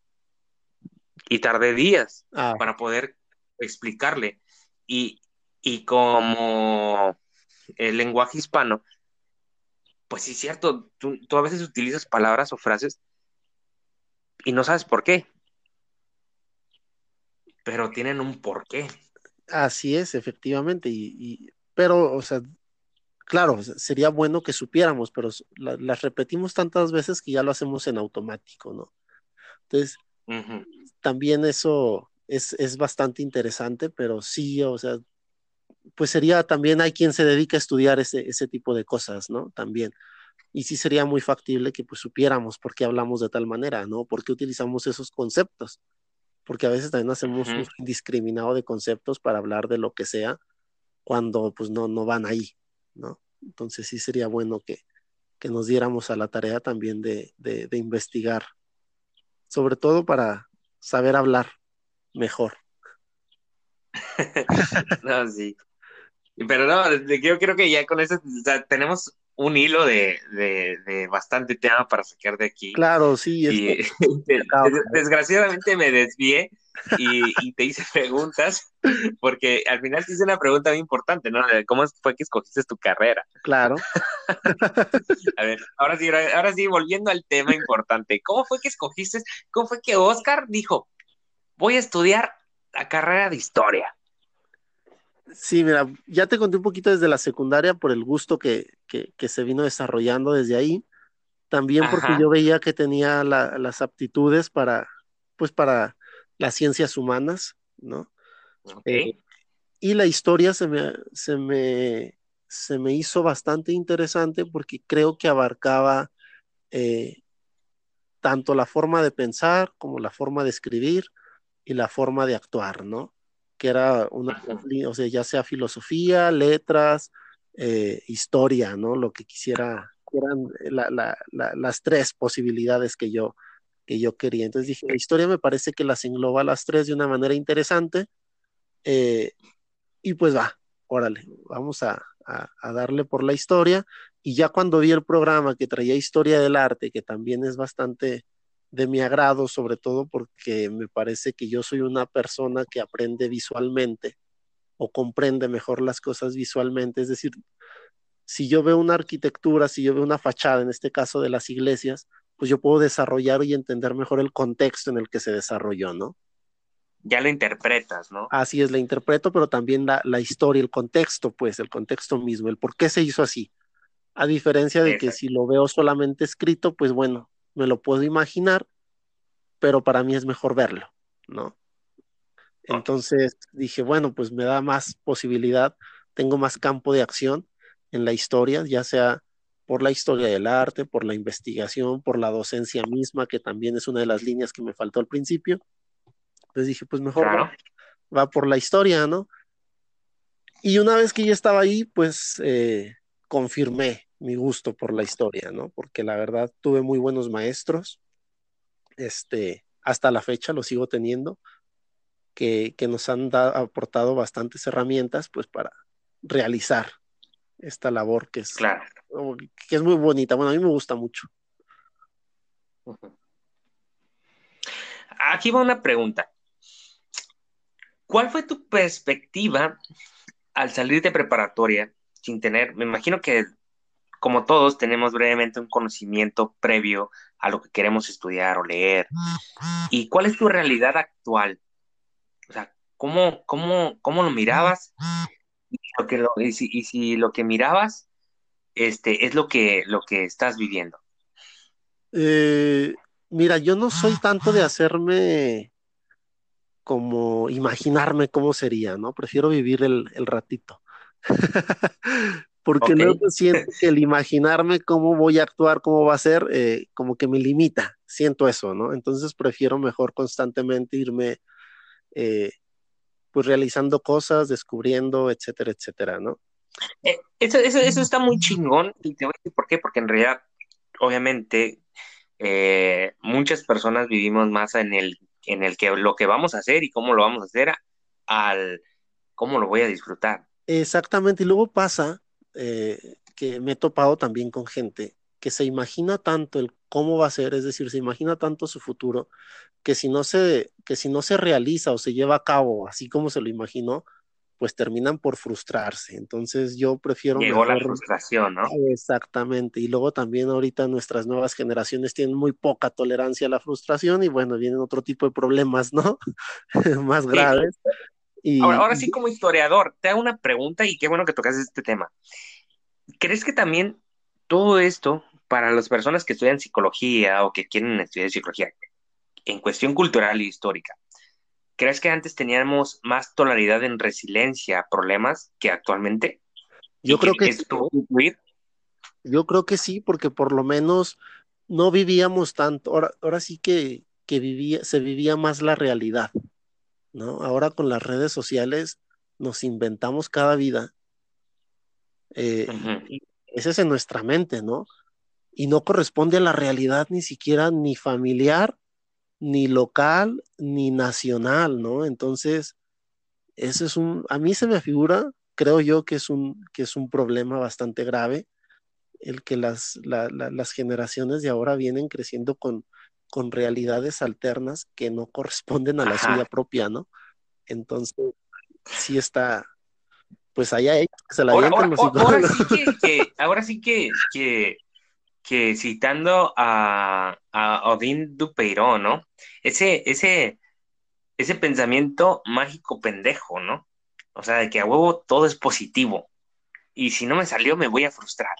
Y tardé días ah. para poder explicarle. Y, como el lenguaje hispano, pues sí, es cierto, tú, tú, a veces utilizas palabras o frases y no sabes por qué, pero tienen un porqué. Así es, efectivamente. Y, pero, o sea, claro, sería bueno que supiéramos, pero las repetimos tantas veces que ya lo hacemos en automático, ¿no? Entonces, también eso es, es, bastante interesante, pero sí, o sea, pues sería también hay quien se dedica a estudiar ese, ese tipo de cosas, ¿no? También. Y sí sería muy factible que pues supiéramos por qué hablamos de tal manera, ¿no? ¿Por qué utilizamos esos conceptos? porque a veces también hacemos un indiscriminado de conceptos para hablar de lo que sea cuando pues no, no van ahí, ¿no? Entonces sí sería bueno que, nos diéramos a la tarea también de, investigar, sobre todo para saber hablar mejor. no, sí. Pero no, yo creo que ya con eso tenemos un hilo de, bastante tema para sacar de aquí. Claro, sí. Y, desgraciadamente me desvié y, te hice preguntas, porque al final te hice una pregunta muy importante, ¿no? ¿Cómo fue que escogiste tu carrera? Claro. A ver, ahora sí, ahora sí, volviendo al tema importante, ¿cómo fue que escogiste, cómo fue que Oscar dijo, voy a estudiar la carrera de historia? Sí, mira, ya te conté un poquito desde la secundaria por el gusto que, se vino desarrollando desde ahí. También porque yo veía que tenía las aptitudes para, pues, para las ciencias humanas, ¿no? Eh, y la historia se me, se, me, se me hizo bastante interesante porque creo que abarcaba eh, tanto la forma de pensar como la forma de escribir y la forma de actuar, ¿no? Que era una, o sea, ya sea filosofía, letras, eh, historia, ¿no? Lo que quisiera, eran las tres posibilidades que yo, que yo quería. Entonces dije, la historia me parece que las engloba las tres de una manera interesante. Eh, y pues va, órale, vamos a, a, darle por la historia. Y ya cuando vi el programa que traía historia del arte, que también es bastante de mi agrado, sobre todo porque me parece que yo soy una persona que aprende visualmente o comprende mejor las cosas visualmente. Es decir, si yo veo una arquitectura, si yo veo una fachada, en este caso de las iglesias, pues yo puedo desarrollar y entender mejor el contexto en el que se desarrolló, ¿no? Ya lo interpretas, ¿no? Así es, la interpreto, pero también la, la historia, el contexto, pues, el contexto mismo, el por qué se hizo así. A diferencia de que si lo veo solamente escrito, pues bueno, me lo puedo imaginar, pero para mí es mejor verlo, ¿no? Entonces dije, bueno, pues me da más posibilidad, tengo más campo de acción en la historia, ya sea por la historia del arte, por la investigación, por la docencia misma, que también es una de las líneas que me faltó al principio. Entonces dije, pues mejor va, por la historia, ¿no? Y una vez que ya estaba ahí, pues eh, confirmé mi gusto por la historia, ¿no? Porque la verdad tuve muy buenos maestros, este, hasta la fecha lo sigo teniendo, que, nos han aportado bastantes herramientas, pues, para realizar esta labor que es, que es muy bonita. Bueno, a mí me gusta mucho. Aquí va una pregunta. ¿Cuál fue tu perspectiva al salir de preparatoria sin tener, me imagino que como todos, tenemos brevemente un conocimiento previo a lo que queremos estudiar o leer. ¿Y cuál es tu realidad actual? O sea, ¿cómo, cómo, cómo lo mirabas? Y, lo que y, si, lo que mirabas este, es lo que, lo que estás viviendo. Eh, mira, yo no soy tanto de hacerme como imaginarme cómo sería, ¿no? Prefiero vivir el, el ratito. porque luego siento que el imaginarme cómo voy a actuar, cómo va a ser, eh, como que me limita, siento eso, ¿no? Entonces prefiero mejor constantemente irme, eh, pues realizando cosas, descubriendo, etcétera, etcétera, ¿no? Eh, eso, eso, eso, está muy chingón, y te voy a decir por qué, porque en realidad, obviamente, muchas personas vivimos más en el, en el que lo que vamos a hacer y cómo lo vamos a hacer al cómo lo voy a disfrutar. Exactamente, y luego pasa eh, que me he topado también con gente que se imagina tanto el cómo va a ser, es decir, se imagina tanto su futuro, que si no se, que si no se realiza o se lleva a cabo así como se lo imaginó, pues terminan por frustrarse. Entonces yo prefiero... Llegó la frustración, ¿no? Exactamente. Y luego también ahorita nuestras nuevas generaciones tienen muy poca tolerancia a la frustración y bueno, vienen otro tipo de problemas, ¿no? Más graves ahora, sí, como historiador, te hago una pregunta y qué bueno que tocas este tema. ¿Crees que también todo esto, para las personas que estudian psicología o que quieren estudiar psicología, en cuestión cultural y histórica, ¿crees que antes teníamos más tolerancia en resiliencia a problemas que actualmente? Yo creo que, sí. Yo creo que sí, porque por lo menos no vivíamos tanto. Ahora, ahora sí que, que vivía, se vivía más la realidad. ¿No? Ahora con las redes sociales nos inventamos cada vida. Eh, ese es en nuestra mente, ¿no? Y no corresponde a la realidad ni siquiera ni familiar, ni local, ni nacional, ¿no? Entonces, ese es un, a mí se me figura, creo yo que es un, que es un problema bastante grave, el que las, las generaciones de ahora vienen creciendo con, con realidades alternas que no corresponden a la suya propia, ¿no? Entonces, sí está, pues allá ellos que se la ahora, ahora, ahora, sí que, ahora sí que, que, citando a, a Odín Dupeirón, ¿no? Ese, ese, ese pensamiento mágico pendejo, ¿no? O sea, de que a huevo todo es positivo. Y si no me salió, me voy a frustrar.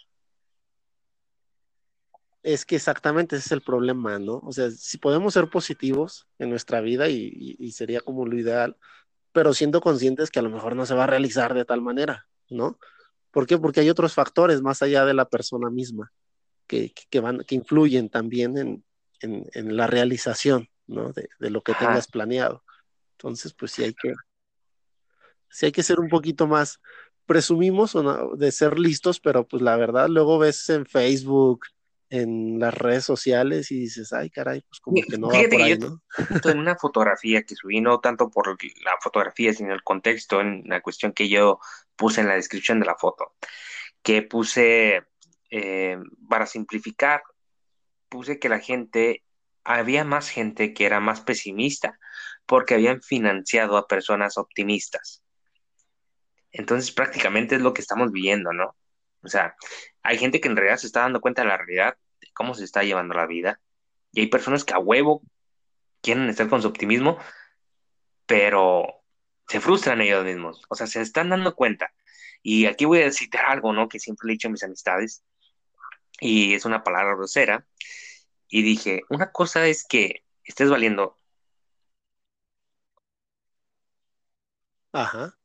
Es que exactamente ese es el problema, ¿no? O sea, si podemos ser positivos en nuestra vida y, sería como lo ideal, pero siendo conscientes que a lo mejor no se va a realizar de tal manera, ¿no? ¿Por qué? Porque hay otros factores más allá de la persona misma que, van, que influyen también en, en, la realización, ¿no? De, lo que tengas planeado. Entonces, pues sí hay que, sí hay que ser un poquito más, presumimos de ser listos, pero pues la verdad, luego ves en Facebook, en las redes sociales y dices, ay, caray, pues como que no va por ahí, ¿no? En una fotografía que subí, no tanto por la fotografía, sino el contexto, en la cuestión que yo puse en la descripción de la foto, que puse, eh, para simplificar, puse que la gente, había más gente que era más pesimista, porque habían financiado a personas optimistas. Entonces prácticamente es lo que estamos viviendo, ¿no? O sea, hay gente que en realidad se está dando cuenta de la realidad, de cómo se está llevando la vida, y hay personas que a huevo quieren estar con su optimismo, pero se frustran ellos mismos, o sea, se están dando cuenta. Y aquí voy a citar algo, ¿no? Que siempre le he dicho a mis amistades, y es una palabra grosera, y dije, una cosa es que estés valiendo. Ajá.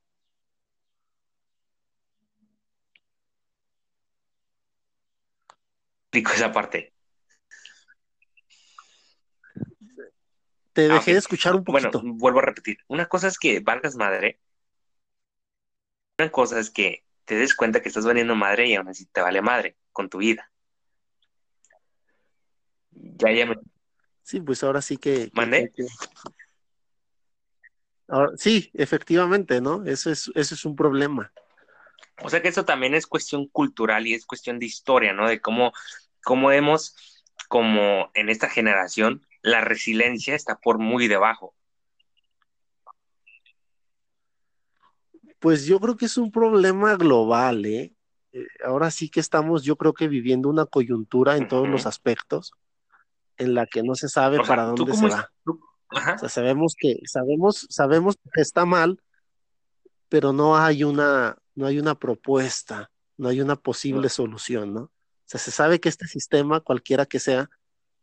Explico esa parte. Te ah, dejé de escuchar un poquito. Bueno, vuelvo a repetir. Una cosa es que valgas madre. Una cosa es que te des cuenta que estás valiendo madre y aún así te vale madre con tu vida. Ya, ya me... Sí, pues ahora sí que... ¿Mandé? sí, efectivamente, ¿no? Eso es, eso es un problema. O sea que eso también es cuestión cultural y es cuestión de historia, ¿no? De cómo, cómo hemos, como en esta generación, la resiliencia está por muy debajo. Pues yo creo que es un problema global, ¿eh? eh ahora sí que estamos, yo creo que viviendo una coyuntura en todos los aspectos, en la que no se sabe para dónde se va. O sea, sabemos que, sabemos, sabemos que está mal, pero no hay una, no hay una propuesta, no hay una posible solución, ¿no? O sea, se sabe que este sistema, cualquiera que sea,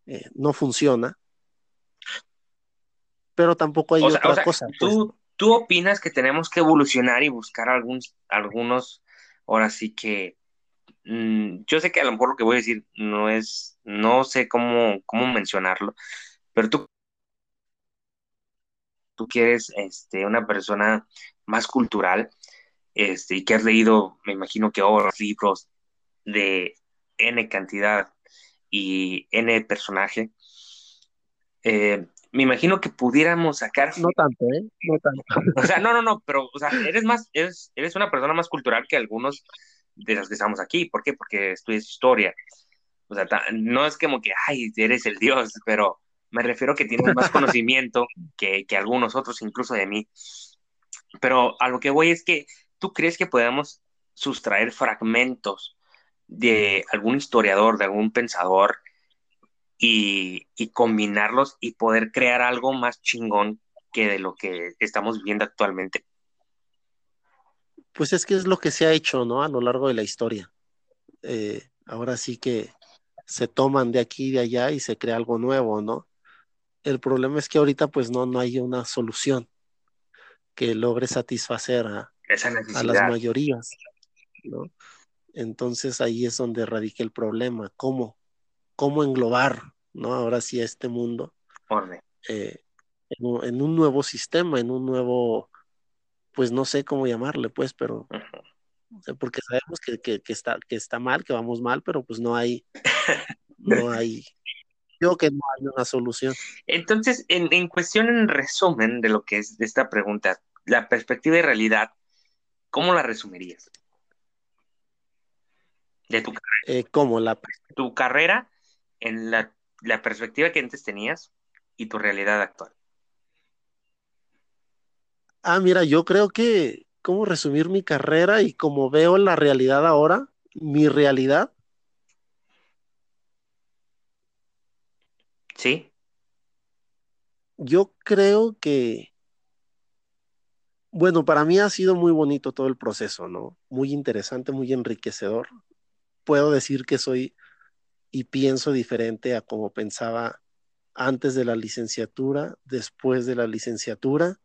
eh, no funciona, pero tampoco hay otra cosa. Pues. ¿tú, ¿tú, opinas que tenemos que evolucionar y buscar algunos, algunos ahora sí que, mm, yo sé que a lo mejor lo que voy a decir no es, no sé cómo, cómo mencionarlo, pero tú tú quieres este, una persona más cultural, este, y que has leído, me imagino que otros libros de N cantidad y N personaje, eh, me imagino que pudiéramos sacar. No tanto, ¿eh? No tanto. O sea, no, no, no, pero, o sea, eres más, eres, eres una persona más cultural que algunos de los que estamos aquí. ¿Por qué? Porque estudias historia. O sea, no es como que, ay, eres el Dios, pero me refiero que tienes más conocimiento que, que algunos otros, incluso de mí. Pero a lo que voy es que ¿tú crees que podemos sustraer fragmentos de algún historiador, de algún pensador y, combinarlos y poder crear algo más chingón que de lo que estamos viviendo actualmente? Pues es que es lo que se ha hecho, ¿no? A lo largo de la historia. Eh, ahora sí que se toman de aquí y de allá y se crea algo nuevo, ¿no? El problema es que ahorita pues no, no hay una solución que logre satisfacer a, a las mayorías, ¿no? Entonces ahí es donde radica el problema, cómo, cómo englobar, ¿no? Ahora sí a este mundo eh, en, un nuevo sistema, en un nuevo, pues no sé cómo llamarle, pues, pero porque sabemos que, está, que está mal, que vamos mal, pero pues no hay, no hay, yo que no hay una solución. Entonces, en, en cuestión, en resumen de lo que es esta pregunta, la perspectiva de realidad ¿Cómo la resumirías? De tu carrera. Eh, ¿Cómo la? Tu carrera en la, perspectiva que antes tenías y tu realidad actual. Ah, mira, yo creo que, ¿cómo resumir mi carrera y cómo veo la realidad ahora? Mi realidad. Sí. Yo creo que bueno, para mí ha sido muy bonito todo el proceso, ¿no? Muy interesante, muy enriquecedor. Puedo decir que soy y pienso diferente a como pensaba antes de la licenciatura, después de la licenciatura,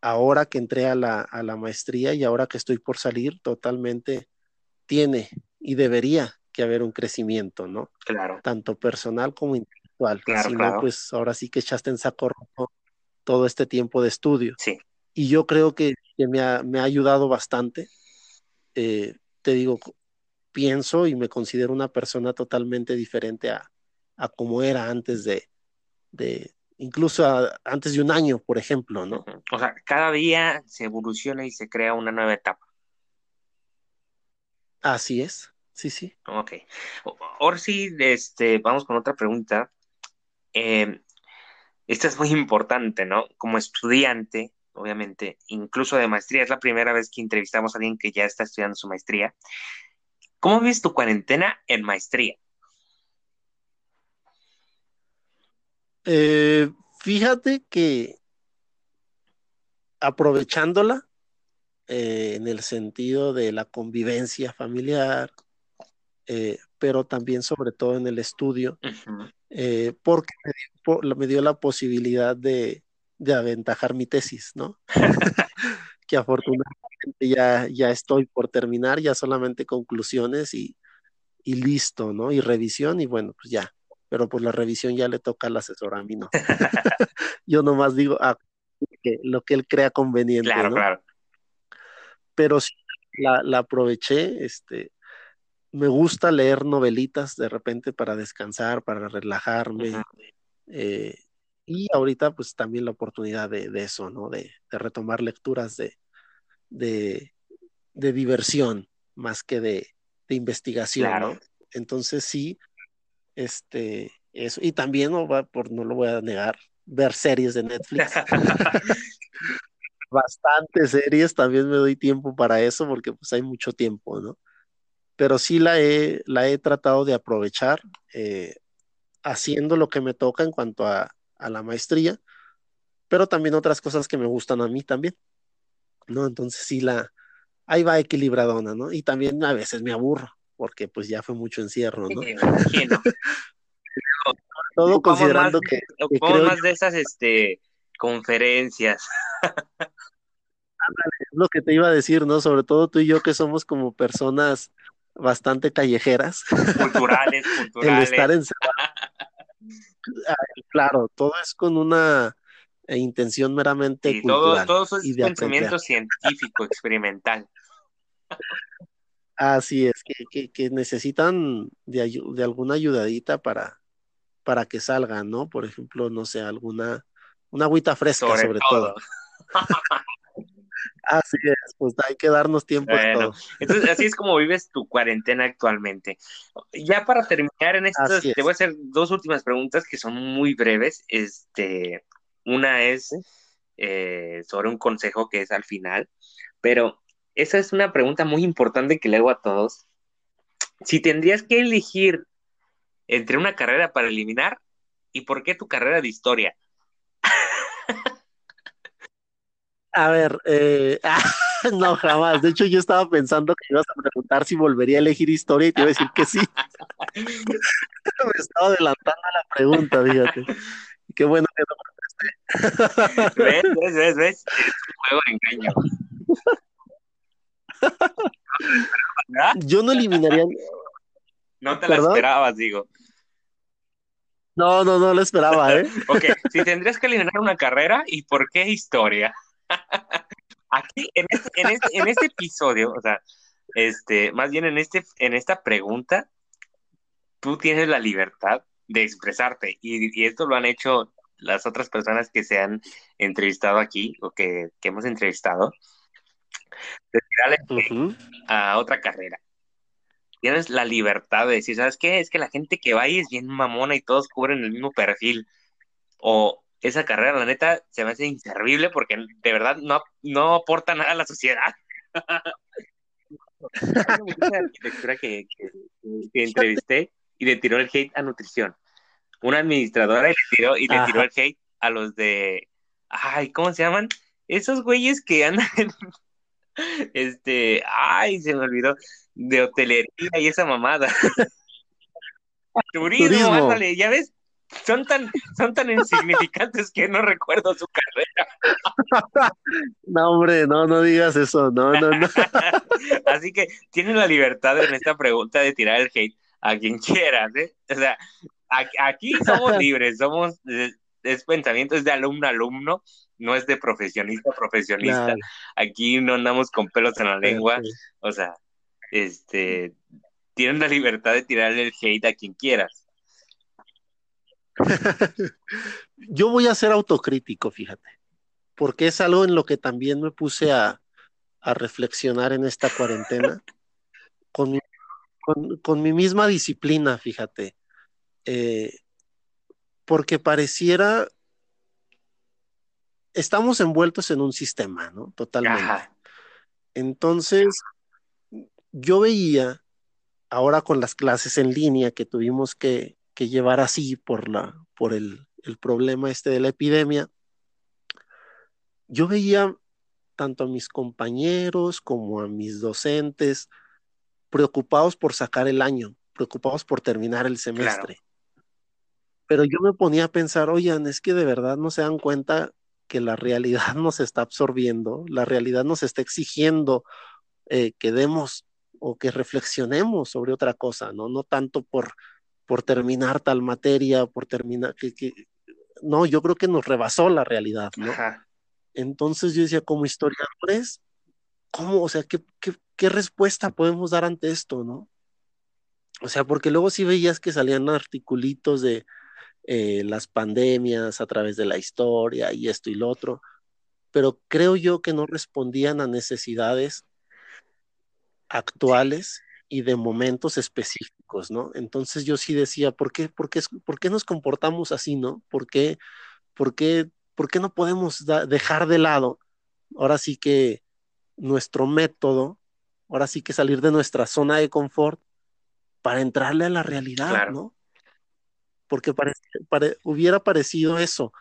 ahora que entré a la, a la maestría y ahora que estoy por salir, totalmente tiene y debería que haber un crecimiento, ¿no? Claro. Tanto personal como intelectual. Claro, si claro. no, pues ahora sí que echaste en saco roto todo este tiempo de estudio. Sí, Y yo creo que, que me, ha, me ha ayudado bastante. Eh, te digo, pienso y me considero una persona totalmente diferente a, a como era antes de, de incluso a- antes de un año, por ejemplo, ¿no? O sea, cada día se evoluciona y se crea una nueva etapa. Así es, sí, sí. Ok. Ahora sí, este, vamos con otra pregunta. Eh, esta es muy importante, ¿no? Como estudiante, obviamente, incluso de maestría, es la primera vez que entrevistamos a alguien que ya está estudiando su maestría. ¿Cómo vives tu cuarentena en maestría? Eh, fíjate que aprovechándola eh, en el sentido de la convivencia familiar, eh, pero también sobre todo en el estudio, porque me dio, po- me dio la posibilidad de, de aventajar mi tesis, ¿no? Que afortunadamente ya, ya estoy por terminar, ya solamente conclusiones y, y listo, ¿no? Y revisión y bueno, pues ya. Pero pues la revisión ya le toca al asesor, a mí no. Yo nomás digo ah, que lo que él crea conveniente, Claro, ¿no? claro. Pero sí la, la aproveché, este, me gusta leer novelitas de repente para descansar, para relajarme, eh, y ahorita pues también la oportunidad de, de eso, ¿no? De, de retomar lecturas de, de, de diversión más que de, de investigación, Claro. ¿no? Entonces sí, este, eso, y también no va, por, no lo voy a negar, ver series de Netflix. Bastantes series, también me doy tiempo para eso porque pues hay mucho tiempo, ¿no? Pero sí la he, la he tratado de aprovechar eh, haciendo lo que me toca en cuanto a, a la maestría, pero también otras cosas que me gustan a mí también, ¿no? Entonces sí la, ahí va equilibradona, ¿no? Y también a veces me aburro, porque pues ya fue mucho encierro, ¿no? Sí, me imagino. Todo considerando más- que, que creo más de esas este, conferencias es lo que te iba a decir, ¿no? Sobre todo tú y yo que somos como personas bastante callejeras, culturales, el culturales. estar encerrado, claro, todo es con una eh, intención meramente todo, cultural todo eso es y de pensamiento aprender. científico, experimental. Así es, que, que, que necesitan de, de alguna ayudadita para, para que salgan, ¿no? Por ejemplo, no sé, alguna, una agüita fresca Sobre sobre todo. todo. Así es, pues hay que darnos tiempo Bueno, entonces así es como vives tu cuarentena actualmente. Ya para terminar en estas, Así te es. voy a hacer dos últimas preguntas que son muy breves. Este, una es eh, sobre un consejo que es al final, pero esa es una pregunta muy importante que le hago a todos. Si tendrías que elegir entre una carrera para eliminar, ¿y por qué tu carrera de historia? A ver, eh, no, jamás. De hecho, yo estaba pensando que ibas a preguntar si volvería a elegir historia y te iba a decir que sí. Me estaba adelantando a la pregunta, fíjate. Qué bueno que no ¿Ves? ¿Ves? ¿Ves? ¿Ves? Es un juego de engaño. Yo no eliminaría. No te la ¿Perdón? esperabas, digo. No, no, no lo esperaba, ¿eh? Ok, si tendrías que eliminar una carrera, ¿y por qué historia? Aquí, en este, en este, en este episodio, o sea, este, más bien en este, en esta pregunta, tú tienes la libertad de expresarte, y, y esto lo han hecho las otras personas que se han entrevistado aquí, o que, que hemos entrevistado, de tirarle Ujú. a otra carrera. Tienes la libertad de decir, ¿sabes qué? Es que la gente que va ahí es bien mamona y todos cubren el mismo perfil. O esa carrera, la neta, se me hace inservible porque de verdad no, no aporta nada a la sociedad. Una arquitectura que, que, que entrevisté y le tiró el hate a nutrición. Una administradora le tiró, y le tiró el hate a los de, ay, ¿cómo se llaman? Esos güeyes que andan en, este, ay, se me olvidó, de hotelería y esa mamada. Turismo, Turismo. ándale, ya ves, son tan, son tan insignificantes que no recuerdo su carrera. No, hombre, no, no digas eso. No, no, no. Así que tienes la libertad en esta pregunta de tirar el hate a quien quieras, ¿eh? O sea, aquí, somos libres, somos, es pensamiento, es de alumno a alumno, no es de profesionista a profesionista. Aquí no andamos con pelos en la lengua, o sea, este, tienen la libertad de tirarle el hate a quien quieras. Yo voy a ser autocrítico, fíjate, porque es algo en lo que también me puse a, reflexionar en esta cuarentena, con mi, con, mi misma disciplina, fíjate, eh, porque pareciera, estamos envueltos en un sistema, ¿no? Totalmente. Entonces, yo veía ahora con las clases en línea que tuvimos que, llevar así por, la, por el, problema este de la epidemia, yo veía tanto a mis compañeros como a mis docentes preocupados por sacar el año, preocupados por terminar el semestre. Pero yo me ponía a pensar, oigan, es que de verdad no se dan cuenta que la realidad nos está absorbiendo, la realidad nos está exigiendo eh, que demos o que reflexionemos sobre otra cosa, ¿no? No tanto por, por terminar tal materia, por terminar, que, no, yo creo que nos rebasó la realidad, ¿no? Entonces yo decía, como historiadores, ¿cómo? O sea, ¿qué, qué, respuesta podemos dar ante esto, no? O sea, porque luego sí veías que salían articulitos de eh, las pandemias a través de la historia y esto y lo otro, pero creo yo que no respondían a necesidades actuales y de momentos específicos, ¿no? Entonces yo sí decía, ¿por qué, por qué, por qué nos comportamos así, ¿no? ¿Por qué, por qué, por qué no podemos dejar de lado, ahora sí que nuestro método, ahora sí que salir de nuestra zona de confort para entrarle a la realidad, ¿no? Porque hubiera parecido eso,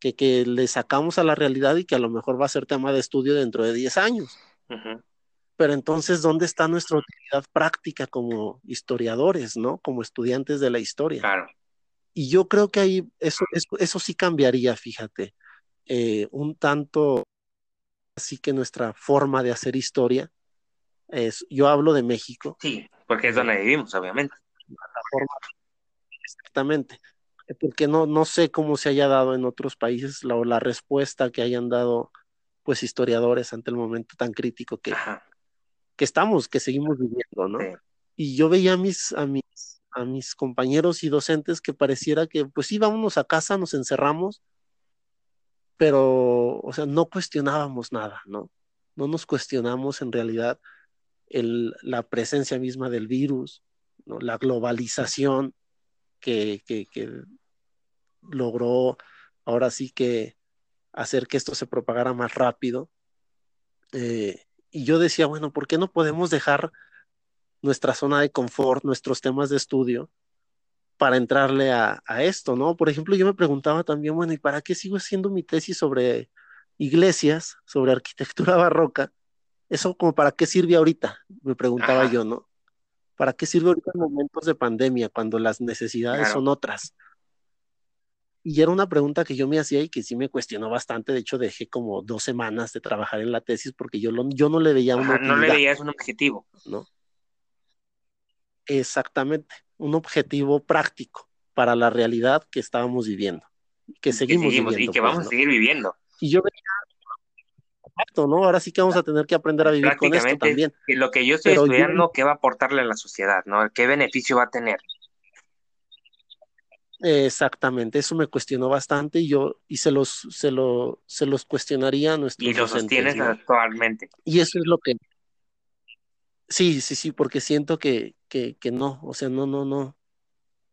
que, que le sacamos a la realidad y que a lo mejor va a ser tema de estudio dentro de 10 años pero entonces, ¿dónde está nuestra utilidad práctica como historiadores, ¿no? Como estudiantes de la historia. Claro. Y yo creo que ahí eso, eso, sí cambiaría, fíjate, eh, un tanto así que nuestra forma de hacer historia es, yo hablo de México. Sí, porque es donde vivimos, obviamente. exactamente. Porque no, no sé cómo se haya dado en otros países la, la respuesta que hayan dado pues historiadores ante el momento tan crítico que, que estamos, que seguimos viviendo, ¿no? Y yo veía a mis, a mis, a mis compañeros y docentes que pareciera que, pues sí, vámonos a casa, nos encerramos, pero, o sea, no cuestionábamos nada, ¿no? No nos cuestionamos en realidad el, la presencia misma del virus, ¿no? la globalización que, que, que logró ahora sí que hacer que esto se propagara más rápido. Eh, y yo decía, bueno, ¿por qué no podemos dejar nuestra zona de confort, nuestros temas de estudio, para entrarle a, esto, ¿no? Por ejemplo, yo me preguntaba también, bueno, ¿y para qué sigo haciendo mi tesis sobre iglesias, sobre arquitectura barroca? Eso como para qué sirve ahorita, me preguntaba yo, ¿no? ¿Para qué sirve ahorita en momentos de pandemia, cuando las necesidades son otras? Y era una pregunta que yo me hacía y que sí me cuestionó bastante. De hecho, dejé como dos semanas de trabajar en la tesis porque yo, yo no le veía un No le veías un objetivo. ¿no? Exactamente, un objetivo práctico para la realidad que estábamos viviendo, que seguimos, viviendo. Y que vamos pues, a seguir viviendo. Y yo veía, ¿no? Ahora sí que vamos a tener que aprender a vivir con esto también. Lo que yo estoy estudiando, ¿qué va a aportarle a la sociedad? ¿no? ¿Qué beneficio va a tener? Exactamente, eso me cuestionó bastante y yo y se los se lo se los cuestionaría a nuestros Y lo sostienes actualmente. Y eso es lo que Sí, sí, sí, porque siento que, que, que no, o sea, no, no, no.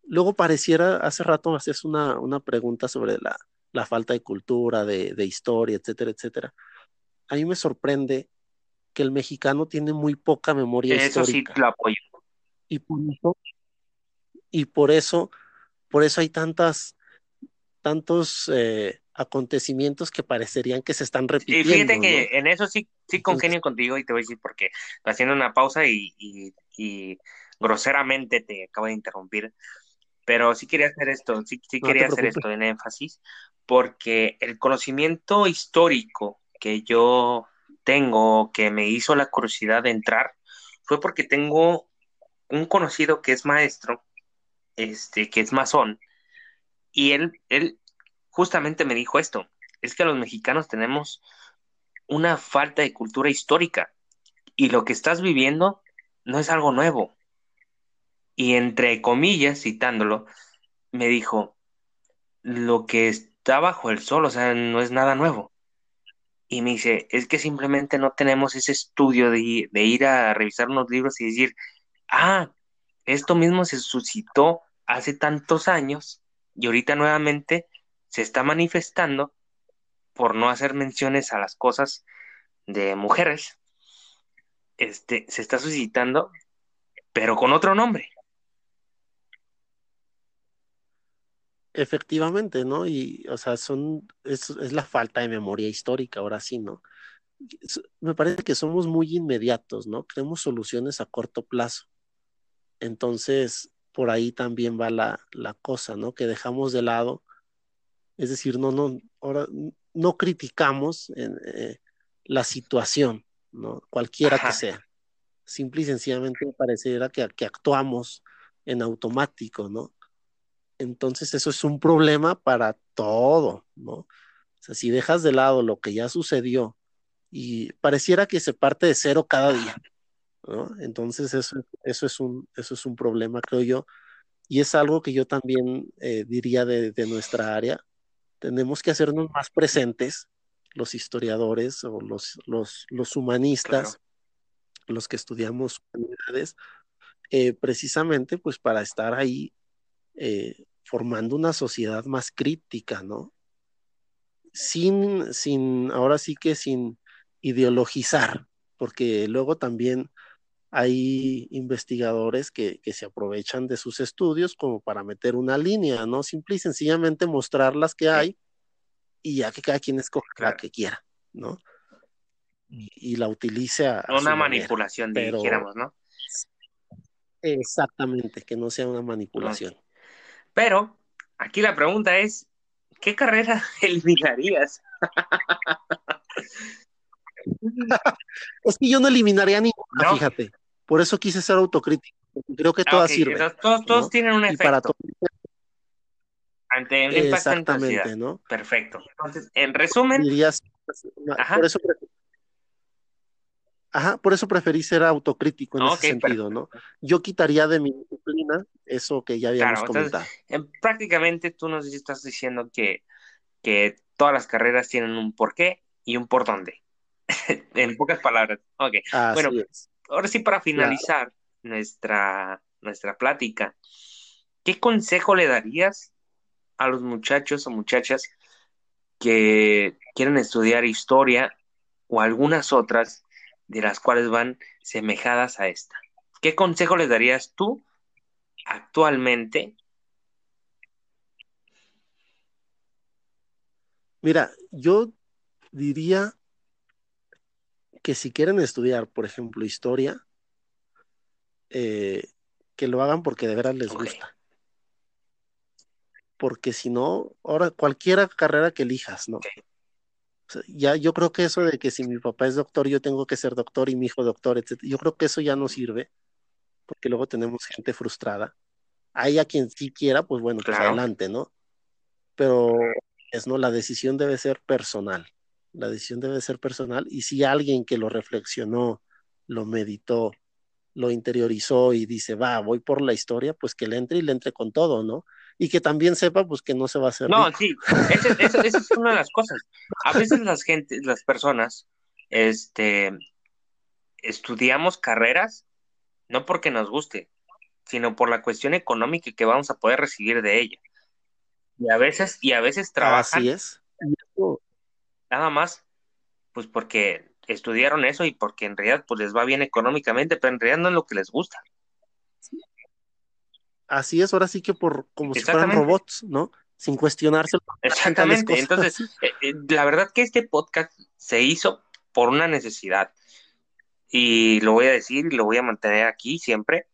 Luego pareciera, hace rato haces una, una pregunta sobre la, la falta de cultura, de, de, historia, etcétera, etcétera. A mí me sorprende que el mexicano tiene muy poca memoria histórica. Eso sí lo apoyo. Y por eso, y por eso por eso hay tantas, tantos eh, acontecimientos que parecerían que se están repitiendo. Y fíjate que en eso sí, sí congenio contigo y te voy a decir por qué. Haciendo una pausa y, y, groseramente te acabo de interrumpir, pero sí quería hacer esto, sí, sí quería hacer esto en énfasis, porque el conocimiento histórico que yo tengo, que me hizo la curiosidad de entrar, fue porque tengo un conocido que es maestro este, que es masón, y él, él justamente me dijo esto, es que los mexicanos tenemos una falta de cultura histórica y lo que estás viviendo no es algo nuevo. Y entre comillas, citándolo, me dijo, lo que está bajo el sol, o sea, no es nada nuevo. Y me dice, es que simplemente no tenemos ese estudio de, de ir a revisar unos libros y decir, ah, esto mismo se suscitó hace tantos años y ahorita nuevamente se está manifestando por no hacer menciones a las cosas de mujeres, este, se está suscitando, pero con otro nombre. Efectivamente, ¿no? Y, o sea, son, es, es la falta de memoria histórica, ahora sí, ¿no? Me parece que somos muy inmediatos, ¿no? Queremos soluciones a corto plazo. Entonces, por ahí también va la, la cosa, ¿no? Que dejamos de lado, es decir, no, no, ahora no criticamos en, eh, la situación, ¿no? Cualquiera que sea. Simple y sencillamente pareciera que, que actuamos en automático, ¿no? Entonces eso es un problema para todo, ¿no? O sea, si dejas de lado lo que ya sucedió y pareciera que se parte de cero cada día, ¿no? Entonces eso, eso, es, un, eso es un problema, creo yo, y es algo que yo también eh, diría de, de, nuestra área. Tenemos que hacernos más presentes, los historiadores o los, los, los humanistas, claro. los que estudiamos humanidades, eh, precisamente pues para estar ahí eh, formando una sociedad más crítica, ¿no? Sin, sin, ahora sí que sin ideologizar, porque luego también hay investigadores que, que, se aprovechan de sus estudios como para meter una línea, ¿no? Simple y sencillamente mostrar las que hay y ya que cada quien escoja claro. la que quiera, ¿no? Y, y la utilice a, a una manipulación, manera, pero, dijéramos, ¿no? Exactamente, que no sea una manipulación. Pero aquí la pregunta es, ¿qué carrera eliminarías? es que yo no eliminaría ninguna, no. fíjate. Por eso quise ser autocrítico. Creo que todas okay, sirven. Todos, todos ¿no? tienen un efecto. Para. Ante un impacto Exactamente, en ¿no? Perfecto. Entonces, en resumen. Dirías, Ajá. por eso Ajá, por eso preferí ser autocrítico en Okay, ese sentido, ¿no? Yo quitaría de mi disciplina eso que ya habíamos Claro, comentado. entonces, en- prácticamente tú nos estás diciendo que, que todas las carreras tienen un porqué y un por dónde. En pocas palabras. Ok. Así Bueno, es. Ahora sí, para finalizar nuestra, nuestra plática, ¿qué consejo le darías a los muchachos o muchachas que quieren estudiar historia o algunas otras de las cuales van semejadas a esta? ¿Qué consejo les darías tú actualmente? Mira, yo diría que si quieren estudiar, por ejemplo, historia, eh, que lo hagan porque de veras les gusta. Porque si no, ahora cualquiera carrera que elijas, ¿no? Ok. O sea, ya yo creo que eso de que si mi papá es doctor, yo tengo que ser doctor y mi hijo doctor, etcétera, yo creo que eso ya no sirve, porque luego tenemos gente frustrada. Hay a quien sí quiera, pues bueno, pues Claro. adelante, ¿no? Pero es no, la decisión debe ser personal. La decisión debe ser personal y si alguien que lo reflexionó, lo meditó, lo interiorizó y dice, va, voy por la historia, pues que le entre y le entre con todo, ¿no? Y que también sepa, pues que no se va a hacer No, rico. sí, esa, esa- esa es una de las cosas. A veces las gente, las personas, este, estudiamos carreras no porque nos guste, sino por la cuestión económica que vamos a poder recibir de ella. Y a veces, y a veces trabajan Así es. Nada más, pues porque estudiaron eso y porque en realidad pues les va bien económicamente, pero en realidad no es lo que les gusta. así es, ahora sí que por como si fueran robots, ¿no? Sin cuestionarse. Exactamente. Entonces, eh, eh, la verdad que este podcast se hizo por una necesidad. Y lo voy a decir y lo voy a mantener aquí siempre.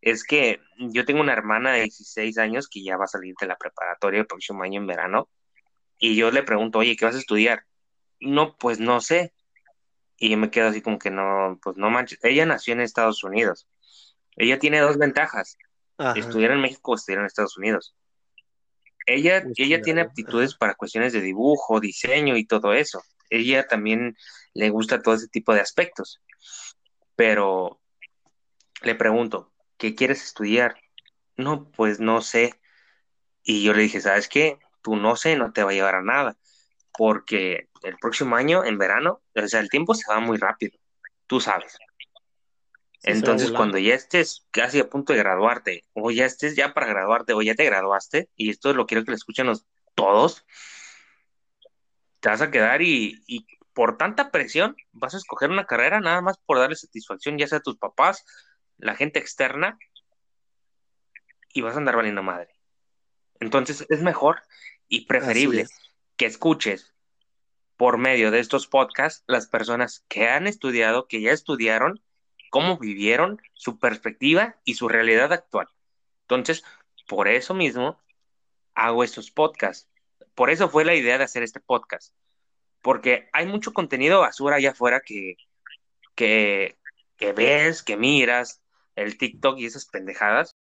Es que yo tengo una hermana de 16 años que ya va a salir de la preparatoria el próximo año en verano. Y yo le pregunto, oye, ¿qué vas a estudiar? No, pues no sé. Y yo me quedo así como que no, pues no manches. Ella nació en Estados Unidos. Ella tiene dos ventajas. estudiar en México o estudiar en Estados Unidos. Ella, ella tiene aptitudes para cuestiones de dibujo, diseño y todo eso. Ella también le gusta todo ese tipo de aspectos. Pero le pregunto, ¿qué quieres estudiar? No, pues no sé. Y yo le dije, ¿sabes qué? Tú no sé, no te va a llevar a nada. Porque el próximo año, en verano, o sea, el tiempo se va muy rápido. Tú sabes. Entonces, cuando ya estés casi a punto de graduarte, o ya estés ya para graduarte, o ya te graduaste, y esto lo quiero que lo escuchen todos, te vas a quedar y, y, por tanta presión vas a escoger una carrera nada más por darle satisfacción, ya sea a tus papás, la gente externa, y vas a andar valiendo madre. Entonces, es mejor y preferible que escuches por medio de estos podcasts las personas que han estudiado, que ya estudiaron, cómo vivieron, su perspectiva y su realidad actual. Entonces, por eso mismo hago estos podcasts. Por eso fue la idea de hacer este podcast. Porque hay mucho contenido basura allá afuera que, que, que ves, que miras, el TikTok y esas pendejadas,